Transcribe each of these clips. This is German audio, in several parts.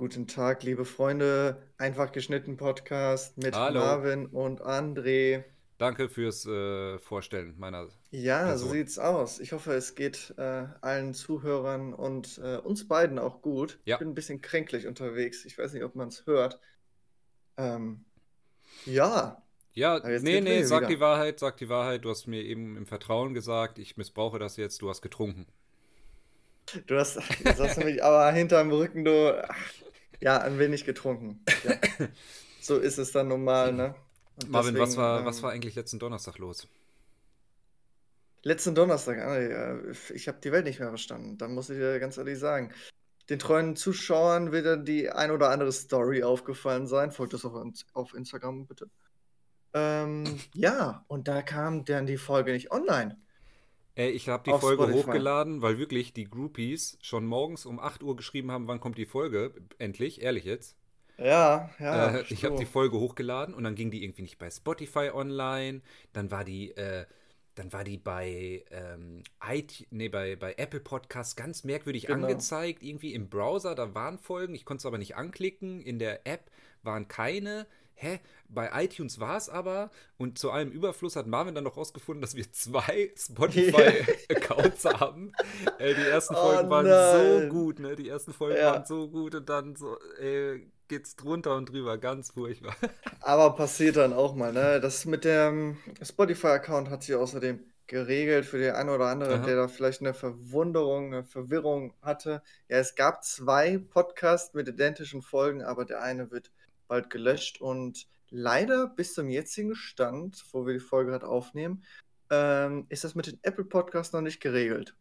Guten Tag, liebe Freunde. Einfach geschnitten Podcast mit Hallo. Marvin und André. Danke fürs äh, Vorstellen meiner Ja, so Person. sieht's aus. Ich hoffe, es geht äh, allen Zuhörern und äh, uns beiden auch gut. Ich Ja, bin ein bisschen kränklich unterwegs. Ich weiß nicht, ob man es hört. Ähm, ja, ja, nee, nee, sag die wieder. Wahrheit, sag die Wahrheit. Du hast mir eben im Vertrauen gesagt, ich missbrauche das jetzt, du hast getrunken. Du hast, du mich aber hinterm Rücken, du, ach, ja, ein wenig getrunken. Ja, so ist es dann normal, ne? Und Marvin, was deswegen, war, was ähm, war eigentlich letzten Donnerstag los? Letzten Donnerstag, André, äh, ich habe die Welt nicht mehr verstanden. Da muss ich dir ganz ehrlich sagen. Den treuen Zuschauern wird dann die ein oder andere Story aufgefallen sein. Folgt das auch auf auf Instagram, bitte. Ähm, ja, und da kam dann die Folge nicht online Ey, ich habe die auf Folge Spotify. hochgeladen, weil wirklich die Groupies schon morgens um 8 Uhr geschrieben haben, wann kommt die Folge. Endlich, ehrlich jetzt. Ja, ja, Äh, ich habe die. Folge hochgeladen und dann ging die irgendwie nicht bei Spotify online. Dann war die, äh, dann war die bei, ähm, IT, nee, bei, bei Apple Podcasts ganz merkwürdig Genau. angezeigt. Irgendwie im Browser, da waren Folgen, ich konnte es aber nicht anklicken. In der App waren keine. Hä? Bei iTunes war es aber. Und zu allem Überfluss hat Marvin dann noch rausgefunden, dass wir zwei. Spotify-Accounts haben. Äh, die ersten Oh Folgen waren so nein. gut, ne? Die ersten Folgen waren Ja, so gut und dann so, ey, geht's drunter und drüber, ganz furchtbar. aber passiert dann auch mal, ne? Das mit dem Spotify-Account hat sich außerdem geregelt für den einen oder anderen, der Aha. da vielleicht eine Verwunderung, eine Verwirrung hatte. Ja, es gab zwei Podcasts mit identischen Folgen, aber der eine wird bald gelöscht und leider bis zum jetzigen Stand, wo wir die Folge gerade aufnehmen, ähm, ist das mit den Apple Podcasts noch nicht geregelt.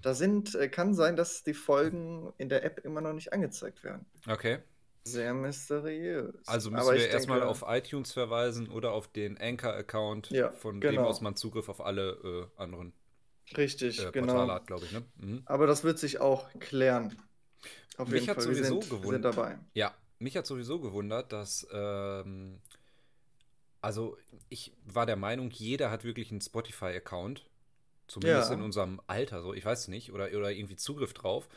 Da sind, äh, kann sein, dass die Folgen in der App immer noch nicht angezeigt werden. Okay. Sehr mysteriös. Also müssen Aber wir erstmal auf iTunes verweisen oder auf den Anchor-Account, ja, von dem aus genau. man Zugriff auf alle äh, anderen Richtig, äh, genau. Portale hat, glaube ich, ne? Mhm. Aber das wird sich auch klären. Auf Mich jeden hat Fall, wir sowieso sind, wir sind gewundert, dabei. ja, mich hat sowieso gewundert, dass, ähm, also ich war der Meinung, jeder hat wirklich einen Spotify-Account, zumindest in Ja, unserem Alter, so, ich weiß es nicht, oder, oder irgendwie Zugriff drauf.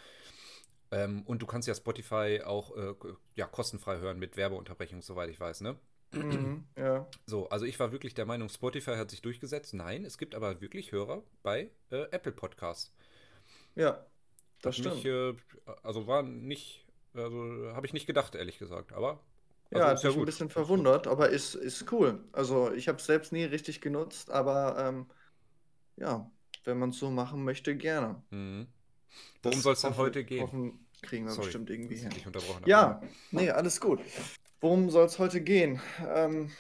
Ähm, und du kannst ja Spotify auch äh, ja, kostenfrei hören mit Werbeunterbrechung, soweit ich weiß, ne? mhm, ja, So, also ich war wirklich der Meinung, Spotify hat sich durchgesetzt. Nein, es gibt aber wirklich Hörer bei äh, Apple Podcasts. ja, das mich, stimmt. äh, also war nicht, also habe ich nicht gedacht, ehrlich gesagt. Aber, Ja, also hat ist ja mich ein gut, bisschen gut. verwundert, aber ist, ist cool. Also ich habe es selbst nie richtig genutzt, aber ähm, ja, wenn man es so machen möchte, gerne. Mhm. Worum soll es denn heute gehen? hoffen, kriegen wir Sorry, bestimmt irgendwie hin. Ja, nee, alles gut. Worum soll es heute gehen? Ähm,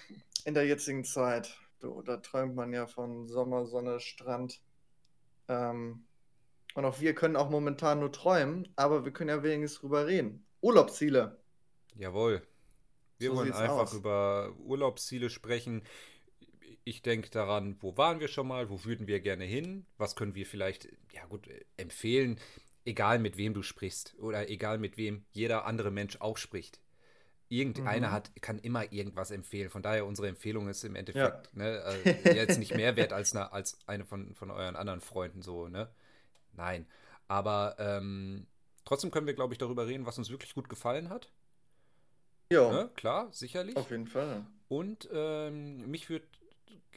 in der jetzigen Zeit. Du, da träumt man ja von Sommer, Sonne, Strand. Ähm, und auch wir können auch momentan nur träumen, aber wir können ja wenigstens drüber reden. Urlaubsziele, Jawohl. Wir so wollen einfach aus. über Urlaubsziele sprechen. Ich denke daran, wo waren wir schon mal, wo würden wir gerne hin, was können wir vielleicht, ja gut, empfehlen, egal mit wem du sprichst oder egal mit wem jeder andere Mensch auch spricht. Irgendeiner Mhm. hat, kann immer irgendwas empfehlen. Von daher, unsere Empfehlung ist im Ja. Endeffekt ne, äh, jetzt nicht mehr wert als eine, als eine von, von euren anderen Freunden, so, ne? Nein. Aber ähm, trotzdem können wir, glaube ich, darüber reden, was uns wirklich gut gefallen hat. Jo, Ne? Klar, auf sicherlich. jeden Fall. Und ähm, mich würde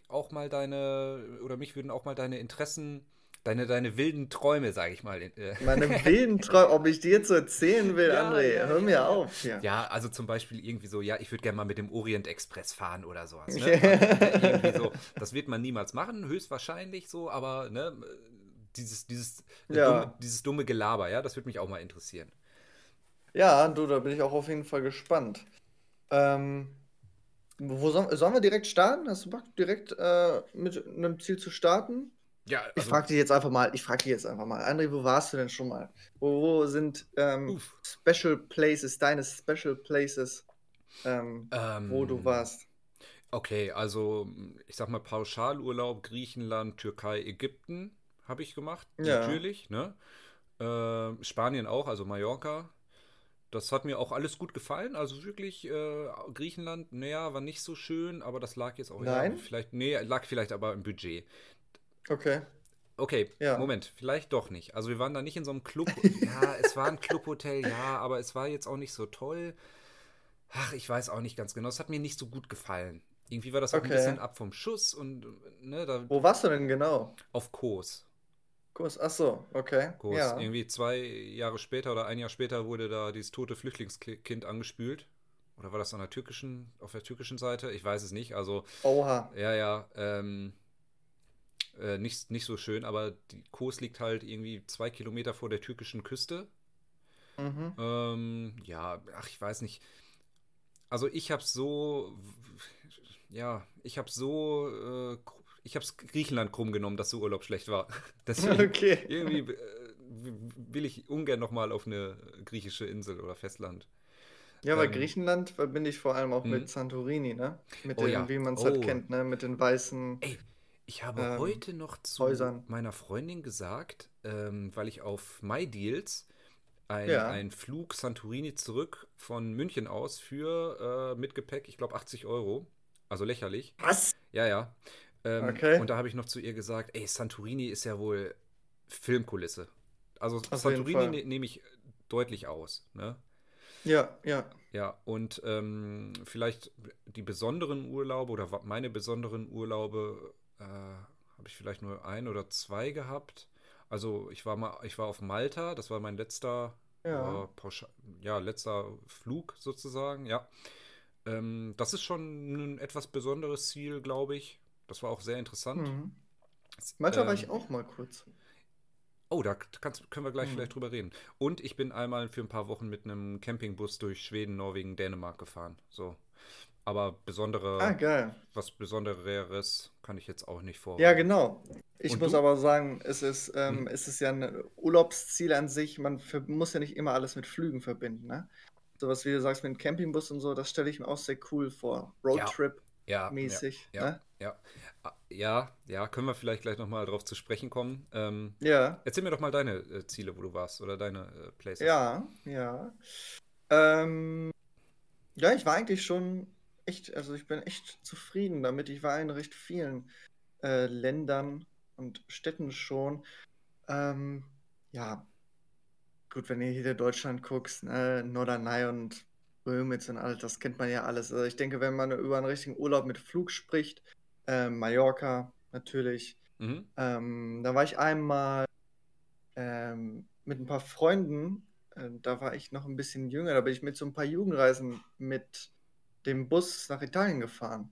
auch mal deine, oder mich würden auch mal deine Interessen, deine, deine wilden Träume, sage ich mal. Äh, Meine wilden Träume, ob ich die jetzt so erzählen will, ja, André, ja, hör ja, mir ja. auf. Ja, also zum Beispiel irgendwie so, ja, ich würde gerne mal mit dem Orient Express fahren oder sowas, ne? Irgendwie so, das wird man niemals machen, höchstwahrscheinlich so, aber ne, dieses, dieses, äh, dumme, Ja, dieses dumme Gelaber, ja, das würde mich auch mal interessieren. ja, du, da bin ich auch auf jeden Fall gespannt. Ähm, wo sollen, sollen wir direkt starten? Hast du Bock, direkt äh, mit einem Ziel zu starten? Ja, Ich also, frage dich jetzt einfach mal, ich frage dich jetzt einfach mal, André, wo warst du denn schon mal? Wo, wo sind ähm, Special Places, deine Special Places, ähm, wo du ähm, warst? Okay, also ich sag mal Pauschalurlaub Griechenland, Türkei, Ägypten habe ich gemacht, Ja, natürlich, ne? Äh, Spanien auch, also Mallorca. Das hat mir auch alles gut gefallen. Also wirklich, äh, Griechenland, naja, war nicht so schön, aber das lag jetzt auch, ja, nein? vielleicht, nee, lag vielleicht aber im Budget. Okay. Okay, Ja. Moment, vielleicht doch nicht. Also wir waren da nicht in so einem Club. ja, es war ein Clubhotel, ja, aber es war jetzt auch nicht so toll. Ach, ich weiß auch nicht ganz genau. Es hat mir nicht so gut gefallen. Irgendwie war das auch ein Okay. bisschen ab vom Schuss und ne, da Wo warst du denn genau? auf Kos. Kurs, ach so, okay. Kos. Ja. Irgendwie zwei Jahre später oder ein Jahr später wurde da dieses tote Flüchtlingskind angespült. Oder war das an der türkischen, auf der türkischen Seite? Ich weiß es nicht. Also Oha. Ja, ja, ähm, äh, nicht, nicht so schön, aber die Kos liegt halt irgendwie zwei Kilometer vor der türkischen Küste. Mhm. Ähm, ja, ach, ich weiß nicht. Also ich hab's so, ja, ich hab's so, äh, ich hab's Griechenland krumm genommen, dass der Urlaub schlecht war. Deswegen Okay. irgendwie äh, will ich ungern nochmal auf eine griechische Insel oder Festland. Ja, aber Ähm, Griechenland verbinde ich vor allem auch Mhm. mit Santorini, ne? Mit Oh den, ja. wie man es Oh. halt kennt, ne? Mit den weißen. Ey, ich habe Ähm, heute noch zu Häusern. meiner Freundin gesagt, ähm, weil ich auf MyDeals ein, Ja. ein Flug Santorini zurück von München aus für äh, mit Gepäck, ich glaube 80 Euro. Also lächerlich. Was? Ja, ja. Ähm, Okay. Und da habe ich noch zu ihr gesagt, ey, Santorini ist ja wohl Filmkulisse. Also Auf Santorini ne, nehme ich deutlich aus. Ne? Ja, ja. Ja, und ähm, vielleicht die besonderen Urlaube oder meine besonderen Urlaube äh, habe ich vielleicht nur ein oder zwei gehabt. Also ich war mal, ich war auf Malta, das war mein letzter, Ja. äh, ja, letzter Flug sozusagen, ja. Ähm, das ist schon ein etwas besonderes Ziel, glaube ich. Das war auch sehr interessant. Mhm. Malta war Ähm, ich auch mal kurz. Oh, da kannst, können wir gleich Mhm. vielleicht drüber reden. Und ich bin einmal für ein paar Wochen mit einem Campingbus durch Schweden, Norwegen, Dänemark gefahren. So. Aber besondere, Ah, was Besondereres kann ich jetzt auch nicht Ja, vorweisen. genau. Ich Und muss du? aber sagen, es ist, ähm, Mhm. es ist ja ein Urlaubsziel an sich. Man muss ja nicht immer alles mit Flügen verbinden, ne? Sowas wie du sagst mit dem Campingbus und so, das stelle ich mir auch sehr cool vor. Roadtrip-mäßig, Ja, ja, ne? ja. Ah, Ja, ja, können wir vielleicht gleich nochmal drauf zu sprechen kommen. Ähm, Ja, erzähl mir doch mal deine äh, Ziele, wo du warst oder deine äh, Places. ja, ja. Ähm, ja, ich war eigentlich schon echt, also ich bin echt zufrieden damit. Ich war in recht vielen äh, Ländern und Städten schon. Ähm, ja, gut, wenn ihr hier Deutschland guckst, ne, Norderney und Römitz und alles, das kennt man ja alles. Also ich denke, wenn man über einen richtigen Urlaub mit Flug spricht, äh, Mallorca natürlich, Mhm. ähm, da war ich einmal ähm, mit ein paar Freunden, äh, da war ich noch ein bisschen jünger, da bin ich mit so ein paar Jugendreisen mit dem Bus nach Italien gefahren.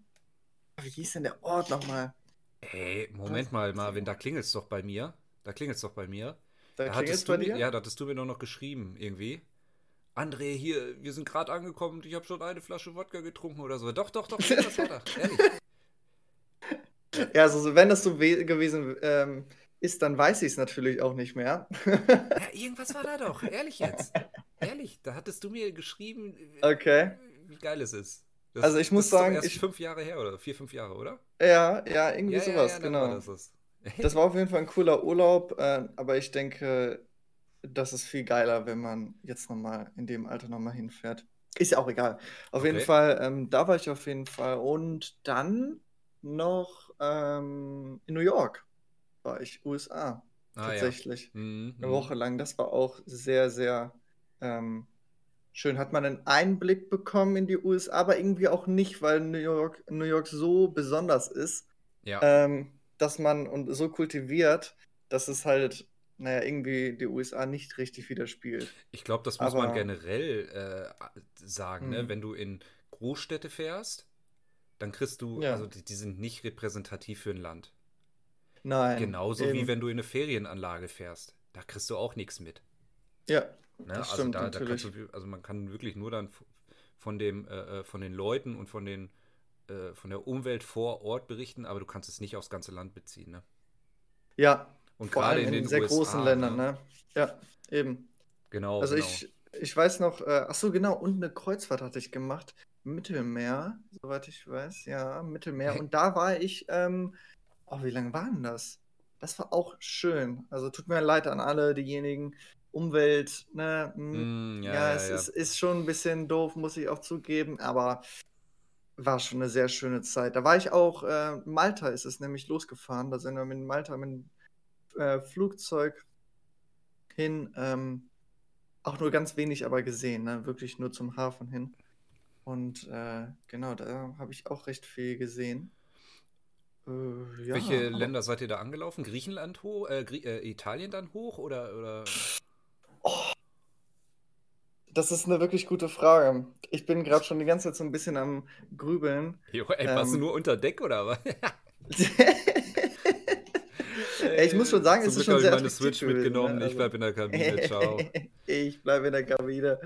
Wie hieß denn der Ort nochmal? Ey, Moment mal, Marvin, da klingelt's doch bei mir. Da klingelt's doch bei mir. Da Da hattest bei du mir, ja, da hattest du mir doch noch geschrieben, irgendwie. André, hier, wir sind gerade angekommen und ich habe schon eine Flasche Wodka getrunken oder so. Doch, doch, doch, das war da. Ehrlich. Ja, also so, wenn das so we- gewesen ähm, ist, dann weiß ich es natürlich auch nicht mehr. Ja, irgendwas war da doch. Ehrlich jetzt. Ehrlich, da hattest du mir geschrieben, Okay. wie geil es ist. Das, Also ich muss das sagen, ich- fünf Jahre her oder vier, fünf Jahre, oder? Ja, ja, irgendwie ja, sowas, ja, genau. war das. Das war auf jeden Fall ein cooler Urlaub, äh, aber ich denke, das ist viel geiler, wenn man jetzt nochmal in dem Alter nochmal hinfährt. Ist ja auch egal. Auf jeden Okay. Fall, ähm, da war ich auf jeden Fall. Und dann noch ähm, in New York war ich, USA, Ah, ja. tatsächlich. Mhm, Eine mhm. Woche lang. Das war auch sehr, sehr ähm, schön. Hat man einen Einblick bekommen in die USA, aber irgendwie auch nicht, weil New York, New York so besonders ist Ja. ähm, dass man und so kultiviert, dass es halt, naja, irgendwie die USA nicht richtig widerspiegelt. Ich glaube, das muss man Aber- generell äh, sagen, ne? Hm. Wenn du in Großstädte fährst, dann kriegst du, Ja. also die, die sind nicht repräsentativ für ein Land. Nein. Genauso wie eben. wenn du in eine Ferienanlage fährst. Da kriegst du auch nichts mit. Ja, Ne? Das also stimmt da, da du, also man kann wirklich nur dann von dem, äh, äh, von den Leuten und von den, äh, von der Umwelt vor Ort berichten, aber du kannst es nicht aufs ganze Land beziehen, ne? ja, Und vor gerade allem in in den sehr USA, großen Ländern, ne? ne? Ja, eben. Genau, Also genau. ich, ich weiß noch, äh, ach so, genau, und eine Kreuzfahrt hatte ich gemacht. Mittelmeer, soweit ich weiß, ja, Mittelmeer. Hä? Und da war ich, ähm, oh, wie lange war denn das? Das war auch schön. Also tut mir leid an alle diejenigen, Umwelt, ne? Mm, Ja, ja, ja, es ja. Ist, ist schon ein bisschen doof, muss ich auch zugeben, aber war schon eine sehr schöne Zeit. Da war ich auch, äh, Malta ist es nämlich losgefahren. Da sind wir mit Malta mit, äh, Flugzeug hin. Ähm, auch nur ganz wenig aber gesehen, ne? Wirklich nur zum Hafen hin. Und äh, genau, da habe ich auch recht viel gesehen. Äh, ja, Welche Länder seid ihr da angelaufen? Griechenland hoch, äh, Grie äh, Italien dann hoch oder? oder? Oh, das ist eine wirklich gute Frage. Ich bin gerade schon die ganze Zeit so ein bisschen am Grübeln. Jo, ey, warst du ähm, nur unter Deck oder was? ich muss schon sagen, Zum es ist schon sehr ich meine Switch gewesen, mitgenommen. Ne? Also, ich bleibe in der Kabine. Ciao. ich bleibe in der Kabine.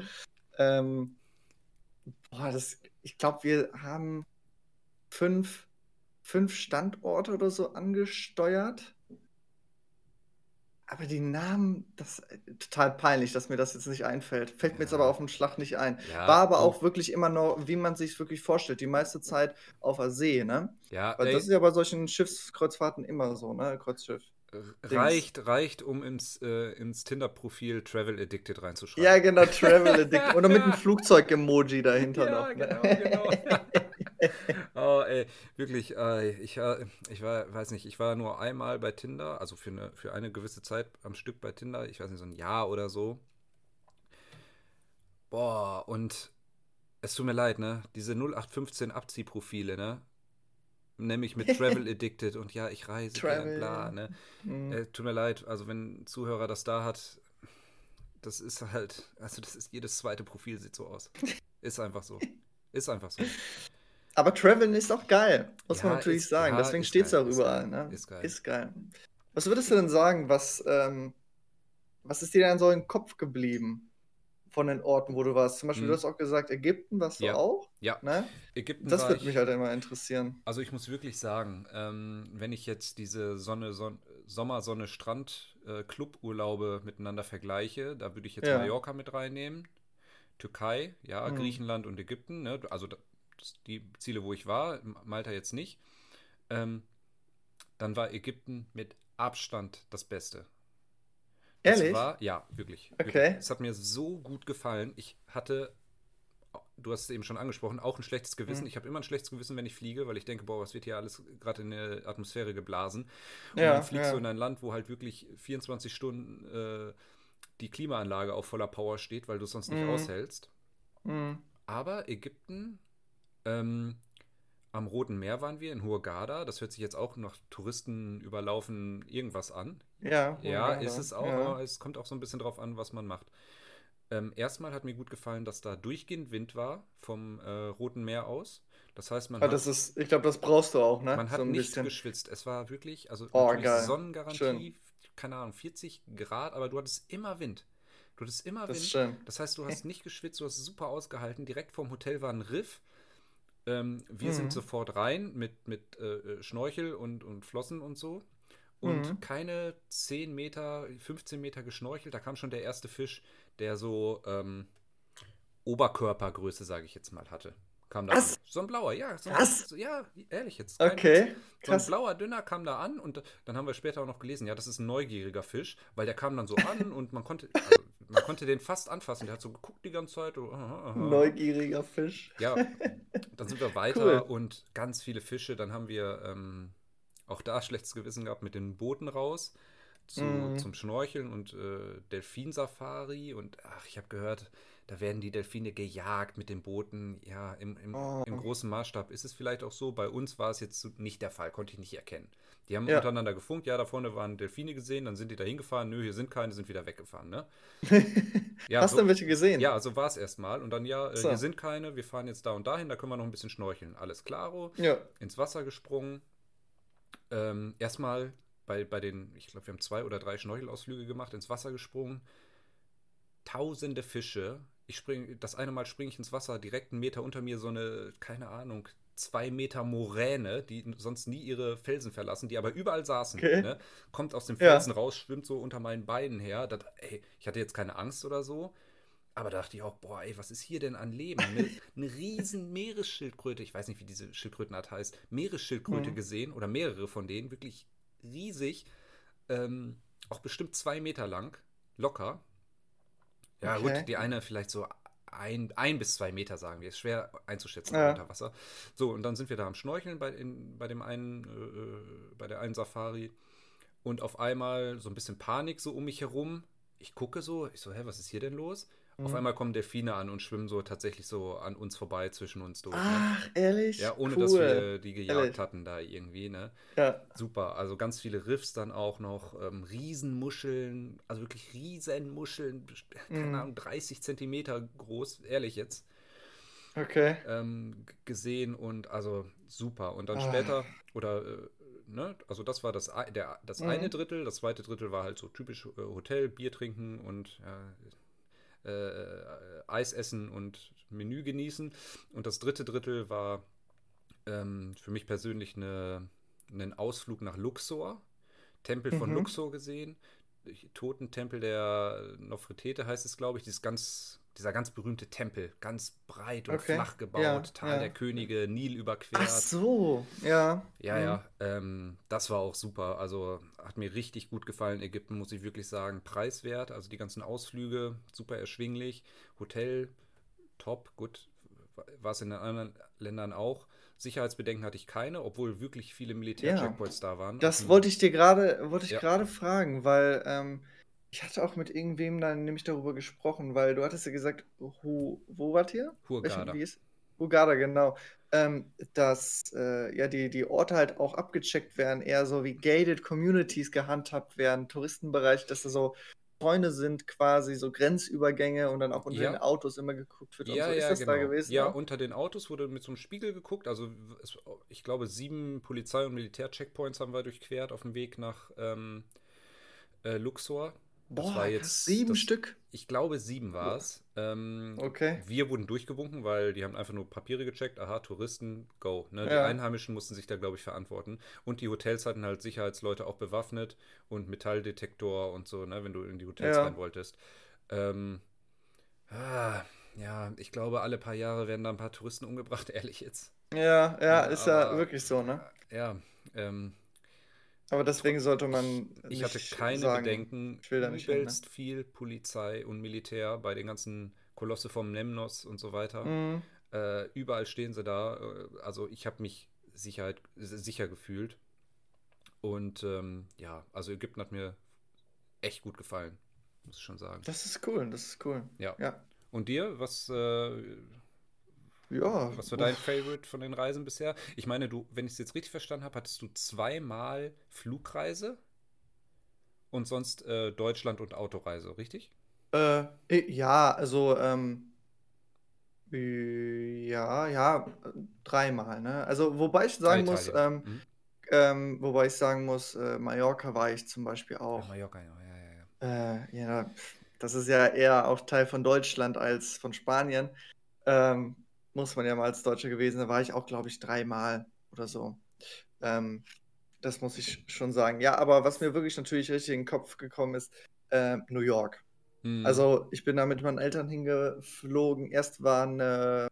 Ähm, boah, das, ich glaube, wir haben fünf, fünf Standorte oder so angesteuert. Aber die Namen, das ist äh, total peinlich, dass mir das jetzt nicht einfällt. Fällt mir jetzt aber auf den Schlag nicht ein. Ja, War aber auch wirklich immer noch, wie man sich wirklich vorstellt, die meiste Zeit auf der See, ne? Ja, Weil ey, das ist ja bei solchen Schiffskreuzfahrten immer so, ne? Kreuzschiff. Reicht, reicht, um ins, äh, ins Tinder-Profil Travel Addicted reinzuschreiben. Ja, genau, Travel Addicted. Oder mit einem Flugzeug-Emoji dahinter ja, noch. Ne? Genau, genau. oh, ey, wirklich, äh, ich, äh, ich war, weiß nicht, ich war nur einmal bei Tinder, also für eine, für eine gewisse Zeit am Stück bei Tinder, ich weiß nicht, so ein Jahr oder so. Boah, und es tut mir leid, ne? Diese 0815 Abziehprofile, ne? Nämlich mit Travel Addicted und ja, ich reise Travel. bla, ne? Mhm. Äh, tut mir leid, also wenn ein Zuhörer das da hat, das ist halt, also das ist jedes zweite Profil sieht so aus. Ist einfach so. Ist einfach so. Aber Traveln ist auch geil, muss ja, man natürlich ist, sagen. Ja, Deswegen steht es auch überall. Ne? Ist geil. Ist geil. Was würdest du denn sagen, was, ähm, was ist dir denn so im Kopf geblieben von den Orten, wo du warst? Zum Beispiel, hm. du hast auch gesagt, Ägypten warst du ja. auch? Ja. Ne? Ägypten das würde mich halt immer interessieren. Also ich muss wirklich sagen, ähm, wenn ich jetzt diese Sonne, Son Sommer, Sonne, Strand, äh, Cluburlaube miteinander vergleiche, da würde ich jetzt ja. Mallorca mit reinnehmen. Türkei, ja, hm. Griechenland und Ägypten. Ne? Also die Ziele, wo ich war, Malta jetzt nicht. Ähm, dann war Ägypten mit Abstand das Beste. Das Ehrlich? War, ja, wirklich. Okay. Es hat mir so gut gefallen. Ich hatte, du hast es eben schon angesprochen, auch ein schlechtes Gewissen. Mhm. Ich habe immer ein schlechtes Gewissen, wenn ich fliege, weil ich denke, boah, was wird hier alles gerade in der Atmosphäre geblasen. Und ja, dann fliegst ja. du in ein Land, wo halt wirklich 24 Stunden äh, die Klimaanlage auf voller Power steht, weil du es sonst nicht mhm. aushältst. Mhm. Aber Ägypten ähm, am Roten Meer waren wir in Hurghada. Das hört sich jetzt auch nach Touristen überlaufen irgendwas an. Ja, ja, ist es auch, ja. aber es kommt auch so ein bisschen drauf an, was man macht. Ähm, erstmal hat mir gut gefallen, dass da durchgehend Wind war vom äh, Roten Meer aus. Das heißt, man ja, ah, das ist, ich glaube, das brauchst du auch, ne? Man hat so nicht bisschen. geschwitzt. Es war wirklich, also oh, Sonnengarantie, schön. keine Ahnung, 40 Grad, aber du hattest immer Wind. Du hattest immer das Wind. Das heißt, du hast nicht geschwitzt, du hast super ausgehalten. Direkt vorm Hotel war ein Riff. Ähm, wir mhm. sind sofort rein mit, mit äh, äh, Schnorchel und, und Flossen und so. Und mhm. keine 10 Meter, 15 Meter geschnorchelt. Da kam schon der erste Fisch, der so ähm, Oberkörpergröße, sage ich jetzt mal, hatte. Kam da Was? so ein blauer, ja. So Was? So, ja, ehrlich jetzt. Okay. So ein blauer Dünner kam da an und dann haben wir später auch noch gelesen, ja, das ist ein neugieriger Fisch, weil der kam dann so an und man konnte, also, man konnte den fast anfassen. Der hat so geguckt die ganze Zeit. Oh, aha, aha. Neugieriger Fisch. Ja, dann sind wir weiter cool. und ganz viele Fische. Dann haben wir ähm, auch da schlechtes Gewissen gehabt mit den Booten raus zu, mm. zum Schnorcheln und äh, Delfinsafari. Und ach, ich habe gehört, da werden die Delfine gejagt mit den Booten. Ja, im, im, oh. im, großen Maßstab ist es vielleicht auch so. Bei uns war es jetzt nicht der Fall, konnte ich nicht erkennen. Die haben ja. untereinander gefunkt, ja, da vorne waren Delfine gesehen, dann sind die da hingefahren, nö, hier sind keine, sind wieder weggefahren, ne? ja, Hast so, du welche gesehen? Ja, so war es erstmal. Und dann, ja, äh, so. hier sind keine, wir fahren jetzt da und dahin, da können wir noch ein bisschen schnorcheln. Alles klaro. Ja. Ins Wasser gesprungen. Ähm, erstmal bei, bei den, ich glaube, wir haben zwei oder drei Schnorchelausflüge gemacht, ins Wasser gesprungen. Tausende Fische ich springe, das eine Mal springe ich ins Wasser, direkt einen Meter unter mir so eine, keine Ahnung, zwei Meter Moräne, die sonst nie ihre Felsen verlassen, die aber überall saßen. Okay. Ne? Kommt aus dem Felsen ja. raus, schwimmt so unter meinen Beinen her. Das, ey, ich hatte jetzt keine Angst oder so. Aber da dachte ich auch, boah, ey, was ist hier denn an Leben? Eine, eine riesen Meeresschildkröte, ich weiß nicht, wie diese Schildkrötenart heißt, Meeresschildkröte mhm. gesehen oder mehrere von denen, wirklich riesig, ähm, auch bestimmt zwei Meter lang, locker. Ja, okay. gut, die eine vielleicht so ein, ein bis zwei Meter, sagen wir. Ist schwer einzuschätzen ja. unter Wasser. So, und dann sind wir da am Schnorcheln bei, in, bei dem einen, äh, bei der einen Safari. und auf einmal so ein bisschen Panik so um mich herum. Ich gucke so, ich so, hä, was ist hier denn los? Auf Mhm. einmal kommen Delfine an und schwimmen so tatsächlich so an uns vorbei zwischen uns durch. Ne? Ach, ehrlich? Ja, ohne cool. dass wir die gejagt Ehrlich. hatten da irgendwie, ne? Ja. Super, also ganz viele Riffs dann auch noch, ähm, Riesenmuscheln, also wirklich Riesenmuscheln, keine Mhm. Ahnung, 30 Zentimeter groß, ehrlich jetzt, Okay. ähm, gesehen und also super. Und dann Ah. später, oder, äh, ne, also das war das, der, das Mhm. eine Drittel, das zweite Drittel war halt so typisch äh, Hotel, Bier trinken und ja, äh, Eis essen und Menü genießen. Und das dritte Drittel war ähm, für mich persönlich eine, einen Ausflug nach Luxor. Tempel von Mhm. Luxor gesehen. Totentempel der Nofretete heißt es, glaube ich. Dieses ganz, dieser ganz berühmte Tempel. Ganz breit und Okay. flach gebaut. Ja, Tal ja. der Könige, Nil überquert. Ach so, ja. Ja, Mhm. ja, ähm, das war auch super. Also hat mir richtig gut gefallen. Ägypten, muss ich wirklich sagen, preiswert. Also die ganzen Ausflüge, super erschwinglich. Hotel, top, gut. War es in den anderen Ländern auch. Sicherheitsbedenken hatte ich keine, obwohl wirklich viele Militärcheckpoints da waren. Das dem- wollte ich dir gerade, wollte ich Ja. gerade fragen, weil ähm, ich hatte auch mit irgendwem dann nämlich darüber gesprochen, weil du hattest ja gesagt, Hu, wo wart ihr? Ist? Hurghada, genau. Ähm, dass äh, ja die, die Orte halt auch abgecheckt werden, eher so wie gated Communities gehandhabt werden, Touristenbereich, dass da so Zäune sind quasi, so Grenzübergänge und dann auch unter Ja. den Autos immer geguckt wird und Ja, so. Ist ja, das genau. da gewesen? Ja, unter den Autos wurde mit so einem Spiegel geguckt. Also es, ich glaube, sieben Polizei- und Militärcheckpoints haben wir durchquert auf dem Weg nach ähm, äh, Luxor. Das Boah, war jetzt sieben das, Stück. Ich glaube, sieben war es. Ähm, Okay. Wir wurden durchgewunken, weil die haben einfach nur Papiere gecheckt. Aha, Touristen, go. Ne? Die Ja. Einheimischen mussten sich da, glaube ich, verantworten. Und die Hotels hatten halt Sicherheitsleute auch bewaffnet und Metalldetektor und so, ne? wenn du in die Hotels Ja. rein wolltest. Ähm, ah, ja, ich glaube, alle paar Jahre werden da ein paar Touristen umgebracht, ehrlich jetzt. Ja, ja, Ja, ist ja aber- wirklich so, ne? Ja, ähm, Aber deswegen sollte man ich hatte keine sagen, Bedenken. ich will da nicht hin, ne? Übelst viel Polizei und Militär bei den ganzen Kolosse vom Lemnos und so weiter. Mhm. Äh, überall stehen sie da. Äh, Also ich habe mich Sicherheit, sicher gefühlt. Und ähm, ja, also Ägypten hat mir echt gut gefallen, muss ich schon sagen. Das ist cool, das ist cool. Ja. Ja. Und dir, was, äh, Ja. was war dein Favorite von den Reisen bisher? Ich meine, du, wenn ich es jetzt richtig verstanden habe, hattest du zweimal Flugreise und sonst äh, Deutschland und Autoreise, richtig? Äh, ja, also, ähm, äh, ja, ja, dreimal, ne? Also, wobei ich sagen muss, ähm, Mhm. ähm, wobei ich sagen muss, äh, Mallorca war ich zum Beispiel Ja, auch. Mallorca, ja, ja, ja. ja. Äh, ja, das ist ja eher auch Teil von Deutschland als von Spanien. Ähm, muss man ja mal als Deutscher gewesen, da war ich auch, glaube ich, dreimal oder so. Ähm, das muss ich schon sagen. Ja, aber was mir wirklich natürlich richtig in den Kopf gekommen ist, äh, New York. Mhm. Also ich bin da mit meinen Eltern hingeflogen. Erst war eine,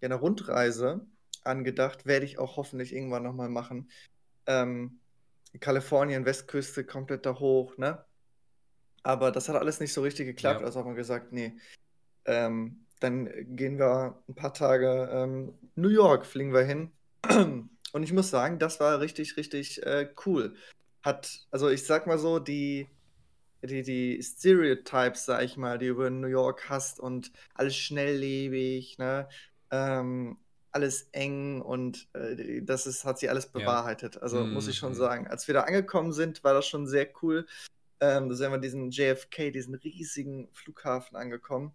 ja, eine Rundreise angedacht, werde ich auch hoffentlich irgendwann nochmal machen. Ähm, Kalifornien, Westküste, komplett da hoch, ne? Aber das hat alles nicht so richtig geklappt, Ja. also haben wir gesagt, nee. Ähm, dann gehen wir ein paar Tage ähm, New York, fliegen wir hin. Und ich muss sagen, das war richtig, richtig äh, cool. Hat, also ich sag mal so, die, die, die Stereotypes, sag ich mal, die du über New York hast und alles schnelllebig, ne? Ähm, alles eng und äh, das ist, hat sich alles Ja. bewahrheitet. Also muss ich schon Mhm. sagen. Als wir da angekommen sind, war das schon sehr cool. Ähm, da sind wir diesen JFK, diesen riesigen Flughafen angekommen.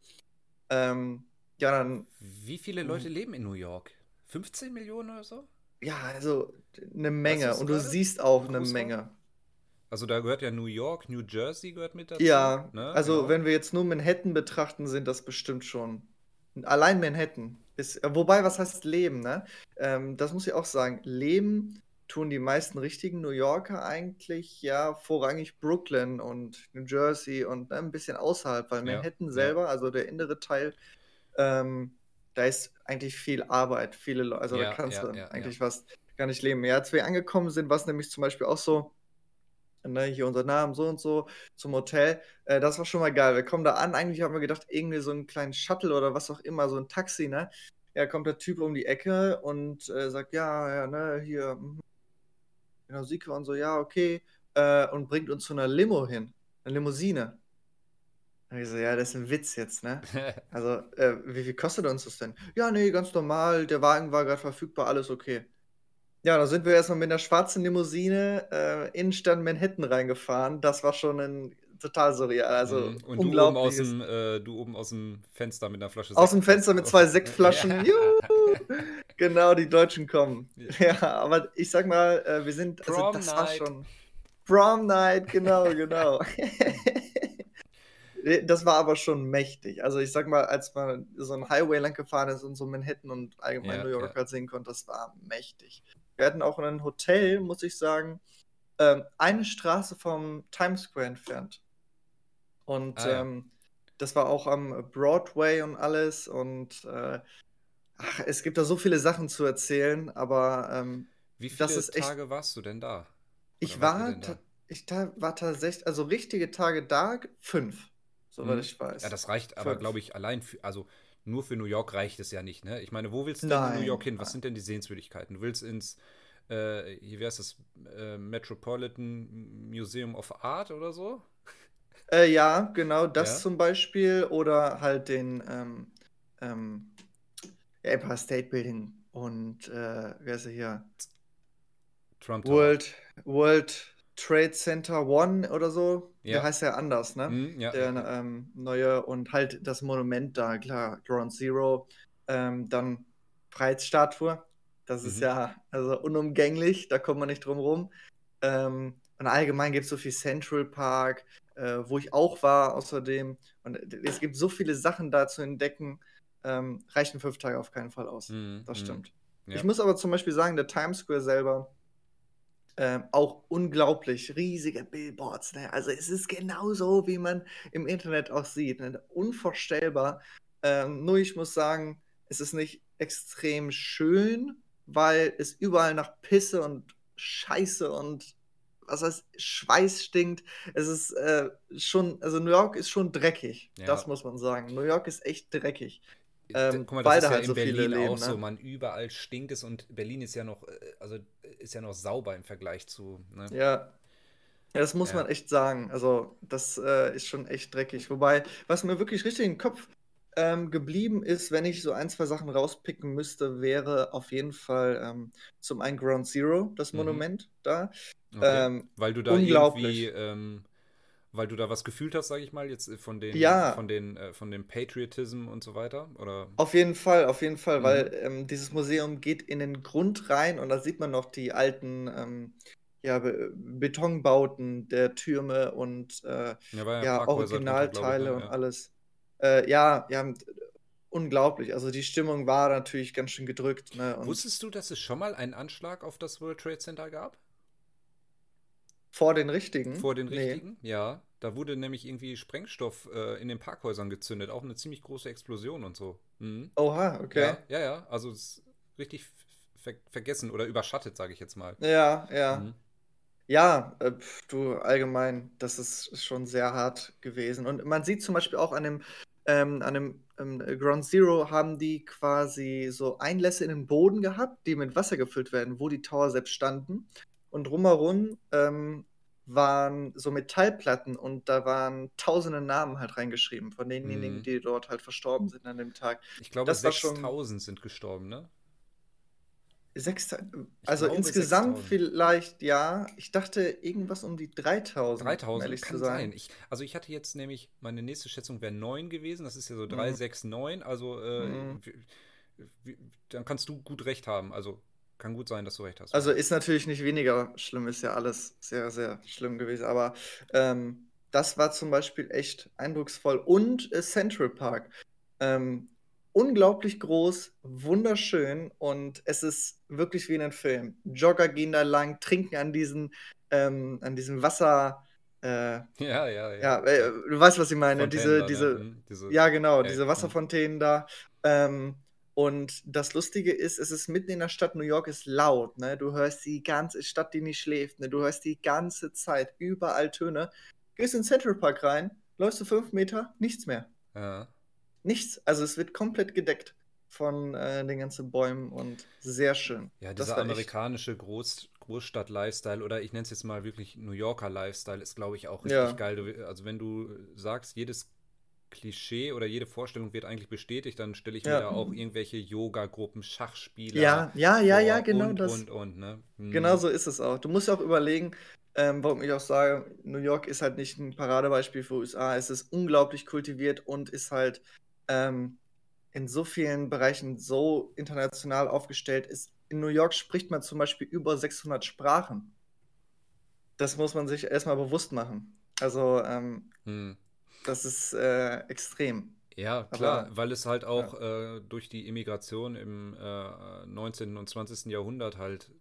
Ähm, ja, dann, Wie viele Leute leben in New York? 15 Millionen oder so? ja, also eine Menge. Und du gerade? siehst auch eine war? Menge. Also da gehört ja New York, New Jersey gehört mit dazu. Ja, ne? also Genau. wenn wir jetzt nur Manhattan betrachten, sind das bestimmt schon. Allein Manhattan. Ist, wobei, was heißt Leben, ne? Ähm, das muss ich auch sagen. Leben tun die meisten richtigen New Yorker eigentlich ja vorrangig Brooklyn und New Jersey und ne, ein bisschen außerhalb, weil Ja, Manhattan ja. selber, also der innere Teil, ähm, da ist eigentlich viel Arbeit, viele Leute, also Ja, da kannst ja, du ja, eigentlich fast gar nicht leben. Ja, als wir angekommen sind, war es nämlich zum Beispiel auch so, ne, hier unser Name so und so zum Hotel. Äh, das war schon mal geil. Wir kommen da an, eigentlich haben wir gedacht, irgendwie so einen kleinen Shuttle oder was auch immer, so ein Taxi, ne? Ja, kommt der Typ um die Ecke und äh, sagt, ja, ja, ne, hier, mhm. Genau, Sika und so, ja, okay. äh, und bringt uns zu einer Limo hin. Eine Limousine. Und ich so, ja, das ist ein Witz jetzt, ne? Also, äh, wie viel kostet uns das denn? Ja, nee, ganz normal, der Wagen war gerade verfügbar, alles okay. Ja, da sind wir erstmal mit einer schwarzen Limousine äh, Innenstadt Manhattan reingefahren. Das war schon ein total surreal. Also Mhm. Und du oben, aus dem, äh, du oben aus dem Fenster mit einer Flasche Aus dem Fenster mit zwei Sektflaschen. Ja. Juhu! Genau, die Deutschen kommen. Ja. Ja, aber ich sag mal, äh, wir sind, also Prom das war Night. schon. Prom Night, genau, genau. Das war aber schon mächtig. Also ich sag mal, als man so einen Highway lang gefahren ist und so Manhattan und allgemein Ja, New York ja. halt sehen konnte, das war mächtig. Wir hatten auch ein Hotel, muss ich sagen, ähm, eine Straße vom Times Square entfernt. Und Ah, ja. ähm, das war auch am Broadway und alles. Und äh, ach, es gibt da so viele Sachen zu erzählen, aber ähm, Wie viele das ist echt- Tage warst du denn da? ich Oder ihr war, da? ta- ich da, war tatsächlich, also richtige Tage da, fünf, soweit Mhm. ich weiß. Ja, das reicht aber, Fünf. glaube ich, allein für, also nur für New York reicht es ja nicht, ne? Ich meine, wo willst du denn in New Nein, York hin? Was nein. sind denn die Sehenswürdigkeiten? Du willst ins, äh, hier, wie heißt das, äh, Metropolitan Museum of Art oder so? Äh, ja, genau, das Ja? zum Beispiel. Oder halt den ähm, ähm, Empire State Building und äh, wie heißt er hier? Trump Tower. World, World Trade Center One oder so. Ja. Der heißt ja anders, ne? Hm, ja, Der ähm, neue und halt das Monument da, klar, Ground Zero. Ähm, dann Freiheitsstatue. Das ist Mhm. ja also unumgänglich, da kommt man nicht drum rum. Ähm, und allgemein gibt es so viel Central Park, äh, wo ich auch war außerdem. Und es gibt so viele Sachen da zu entdecken. Ähm, reichen fünf Tage auf keinen Fall aus. Hm, Das hm. stimmt. Ja. Ich muss aber zum Beispiel sagen, der Times Square selber ähm, auch unglaublich riesige Billboards. Ne? Also es ist genauso, wie man im Internet auch sieht. Ne? Unvorstellbar. Ähm, nur ich muss sagen, es ist nicht extrem schön, weil es überall nach Pisse und Scheiße und was heißt Schweiß stinkt. Es ist äh, schon, also New York ist schon dreckig. Ja. Das muss man sagen. New York ist echt dreckig. Ähm, Guck mal, weil das ist da ja halt in so Berlin leben, auch so, ne? man, überall stinkt es und Berlin ist ja noch, äh, also ist ja noch sauber im Vergleich zu, ne? Ja. Ja, das muss Ja. man echt sagen. Also, das äh, ist schon echt dreckig. Wobei, was mir wirklich richtig im Kopf ähm, geblieben ist, wenn ich so ein, zwei Sachen rauspicken müsste, wäre auf jeden Fall ähm, zum einen Ground Zero, das Mhm. Monument da. Okay. Ähm, Weil du da unglaublich. irgendwie, ähm, weil du da was gefühlt hast, sage ich mal, jetzt äh, von den, Ja. von den, äh, von dem Patriotism und so weiter, oder? Auf jeden Fall, auf jeden Fall, Mhm. weil ähm, dieses Museum geht in den Grund rein und da sieht man noch die alten ähm, ja, Be Betonbauten der Türme und äh, Ja, ja ja, Parkhäuser drunter, ich, Originalteile ne? und alles. Äh, ja, ja, unglaublich. Also die Stimmung war natürlich ganz schön gedrückt. Ne? Wusstest du, dass es schon mal einen Anschlag auf das World Trade Center gab? Vor den richtigen? Vor den Nee. richtigen? Ja. Da wurde nämlich irgendwie Sprengstoff äh, in den Parkhäusern gezündet. Auch eine ziemlich große Explosion und so. Mhm. Oha, okay. Ja, ja, ja. Also es ist richtig ver vergessen oder überschattet, sage ich jetzt mal. Ja, ja. Mhm. Ja, äh, du, allgemein, das ist schon sehr hart gewesen. Und man sieht zum Beispiel auch an dem, ähm, an dem ähm, Ground Zero haben die quasi so Einlässe in den Boden gehabt, die mit Wasser gefüllt werden, wo die Tower selbst standen. Und drumherum ähm, waren so Metallplatten und da waren tausende Namen halt reingeschrieben von denjenigen, Mhm. die dort halt verstorben sind an dem Tag. Ich glaube, Das war schon- 6000 sind gestorben, ne? Sechs, Ich also glaube, insgesamt 6000. vielleicht ja. Ich dachte irgendwas um die 3000, um 3000 ehrlich zu kann sein. sein. Ich, also ich hatte jetzt nämlich, meine nächste Schätzung wäre 9 gewesen. Das ist ja so Mhm. 369. Also äh, Mhm. dann kannst du gut recht haben. Also kann gut sein, dass du recht hast. Also ist natürlich nicht weniger schlimm, ist ja alles sehr, sehr schlimm gewesen. Aber ähm, das war zum Beispiel echt eindrucksvoll. Und äh, Central Park. Ähm, unglaublich groß, wunderschön und es ist wirklich wie in einem Film. Jogger gehen da lang, trinken an diesen, ähm, an diesem Wasser. Äh, ja, ja, ja. ja, äh, du weißt, was ich meine. Fontänen Diese, da, ne? diese, Mhm, diese, ja, genau, Ey, diese mhm. Wasserfontänen da. Ähm, und das Lustige ist, es ist mitten in der Stadt, New York ist laut, ne? Du hörst die ganze Stadt, die nicht schläft, ne? Du hörst die ganze Zeit überall Töne. Gehst in den Central Park rein, läufst du fünf Meter, nichts mehr. ja. Nichts. Also es wird komplett gedeckt von äh, den ganzen Bäumen und sehr schön. Ja, Das dieser echt- amerikanische Groß, Großstadt-Lifestyle oder ich nenne es jetzt mal wirklich New Yorker Lifestyle ist, glaube ich, auch richtig ja. geil. Also wenn du sagst, jedes Klischee oder jede Vorstellung wird eigentlich bestätigt, dann stelle ich ja. mir da auch irgendwelche Yoga-Gruppen, Schachspieler. Ja, ja, ja, ja, genau und, das. Und, und, ne? hm. Genau so ist es auch. Du musst ja auch überlegen, ähm, warum ich auch sage, New York ist halt nicht ein Paradebeispiel für USA. Es ist unglaublich kultiviert und ist halt ähm, in so vielen Bereichen so international aufgestellt. Ist, in New York spricht man zum Beispiel über 600 Sprachen. Das muss man sich erstmal bewusst machen. Also, ähm, hm. Das ist äh, extrem. Ja, klar, Aber, weil es halt auch ja. äh, durch die Immigration im äh, 19. und 20. Jahrhundert halt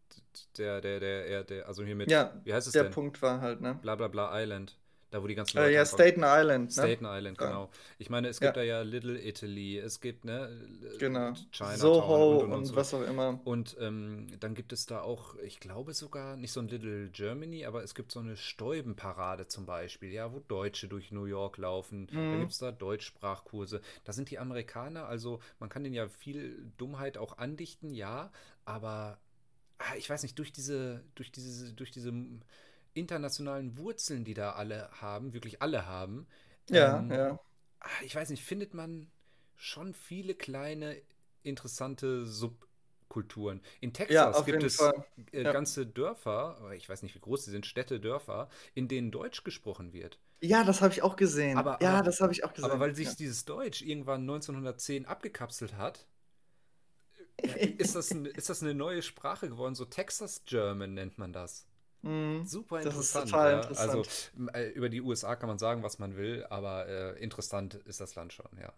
der, der, der, der, also hier mit, ja, wie heißt es der denn? Punkt war halt, ne? Bla bla bla Island. Da, wo die ganzen äh, Leute. Äh, ja, Staten Island. Ne? Staten Island, genau. Ich meine, es gibt ja. da ja Little Italy, es gibt, ne? Genau. China Soho und, und, und, und so. was auch immer. Und ähm, dann gibt es da auch, ich glaube sogar, nicht so ein Little Germany, aber es gibt so eine Stäubenparade zum Beispiel, ja, wo Deutsche durch New York laufen. Mhm. Da gibt es da Deutschsprachkurse. Da sind die Amerikaner, also man kann denen ja viel Dummheit auch andichten, ja, aber ah, ich weiß nicht, durch diese, durch diese, durch diese internationalen Wurzeln, die da alle haben, wirklich alle haben. Ja, ähm, ja. Ah, ich weiß nicht, findet man schon viele kleine interessante Subkulturen. In Texas ja, gibt es äh, ja. ganze Dörfer, ich weiß nicht, wie groß sie sind, Städte, Dörfer, in denen Deutsch gesprochen wird. Ja, das habe ich auch gesehen. Aber, ja, aber, das habe ich auch gesehen. Aber weil sich ja. dieses Deutsch irgendwann 1910 abgekapselt hat, äh, ist das, ein, ist das eine neue Sprache geworden? So Texas German nennt man das. Mhm. Super interessant. Das ist total ja. interessant. Also äh, über die USA kann man sagen, was man will, aber äh, interessant ist das Land schon, ja.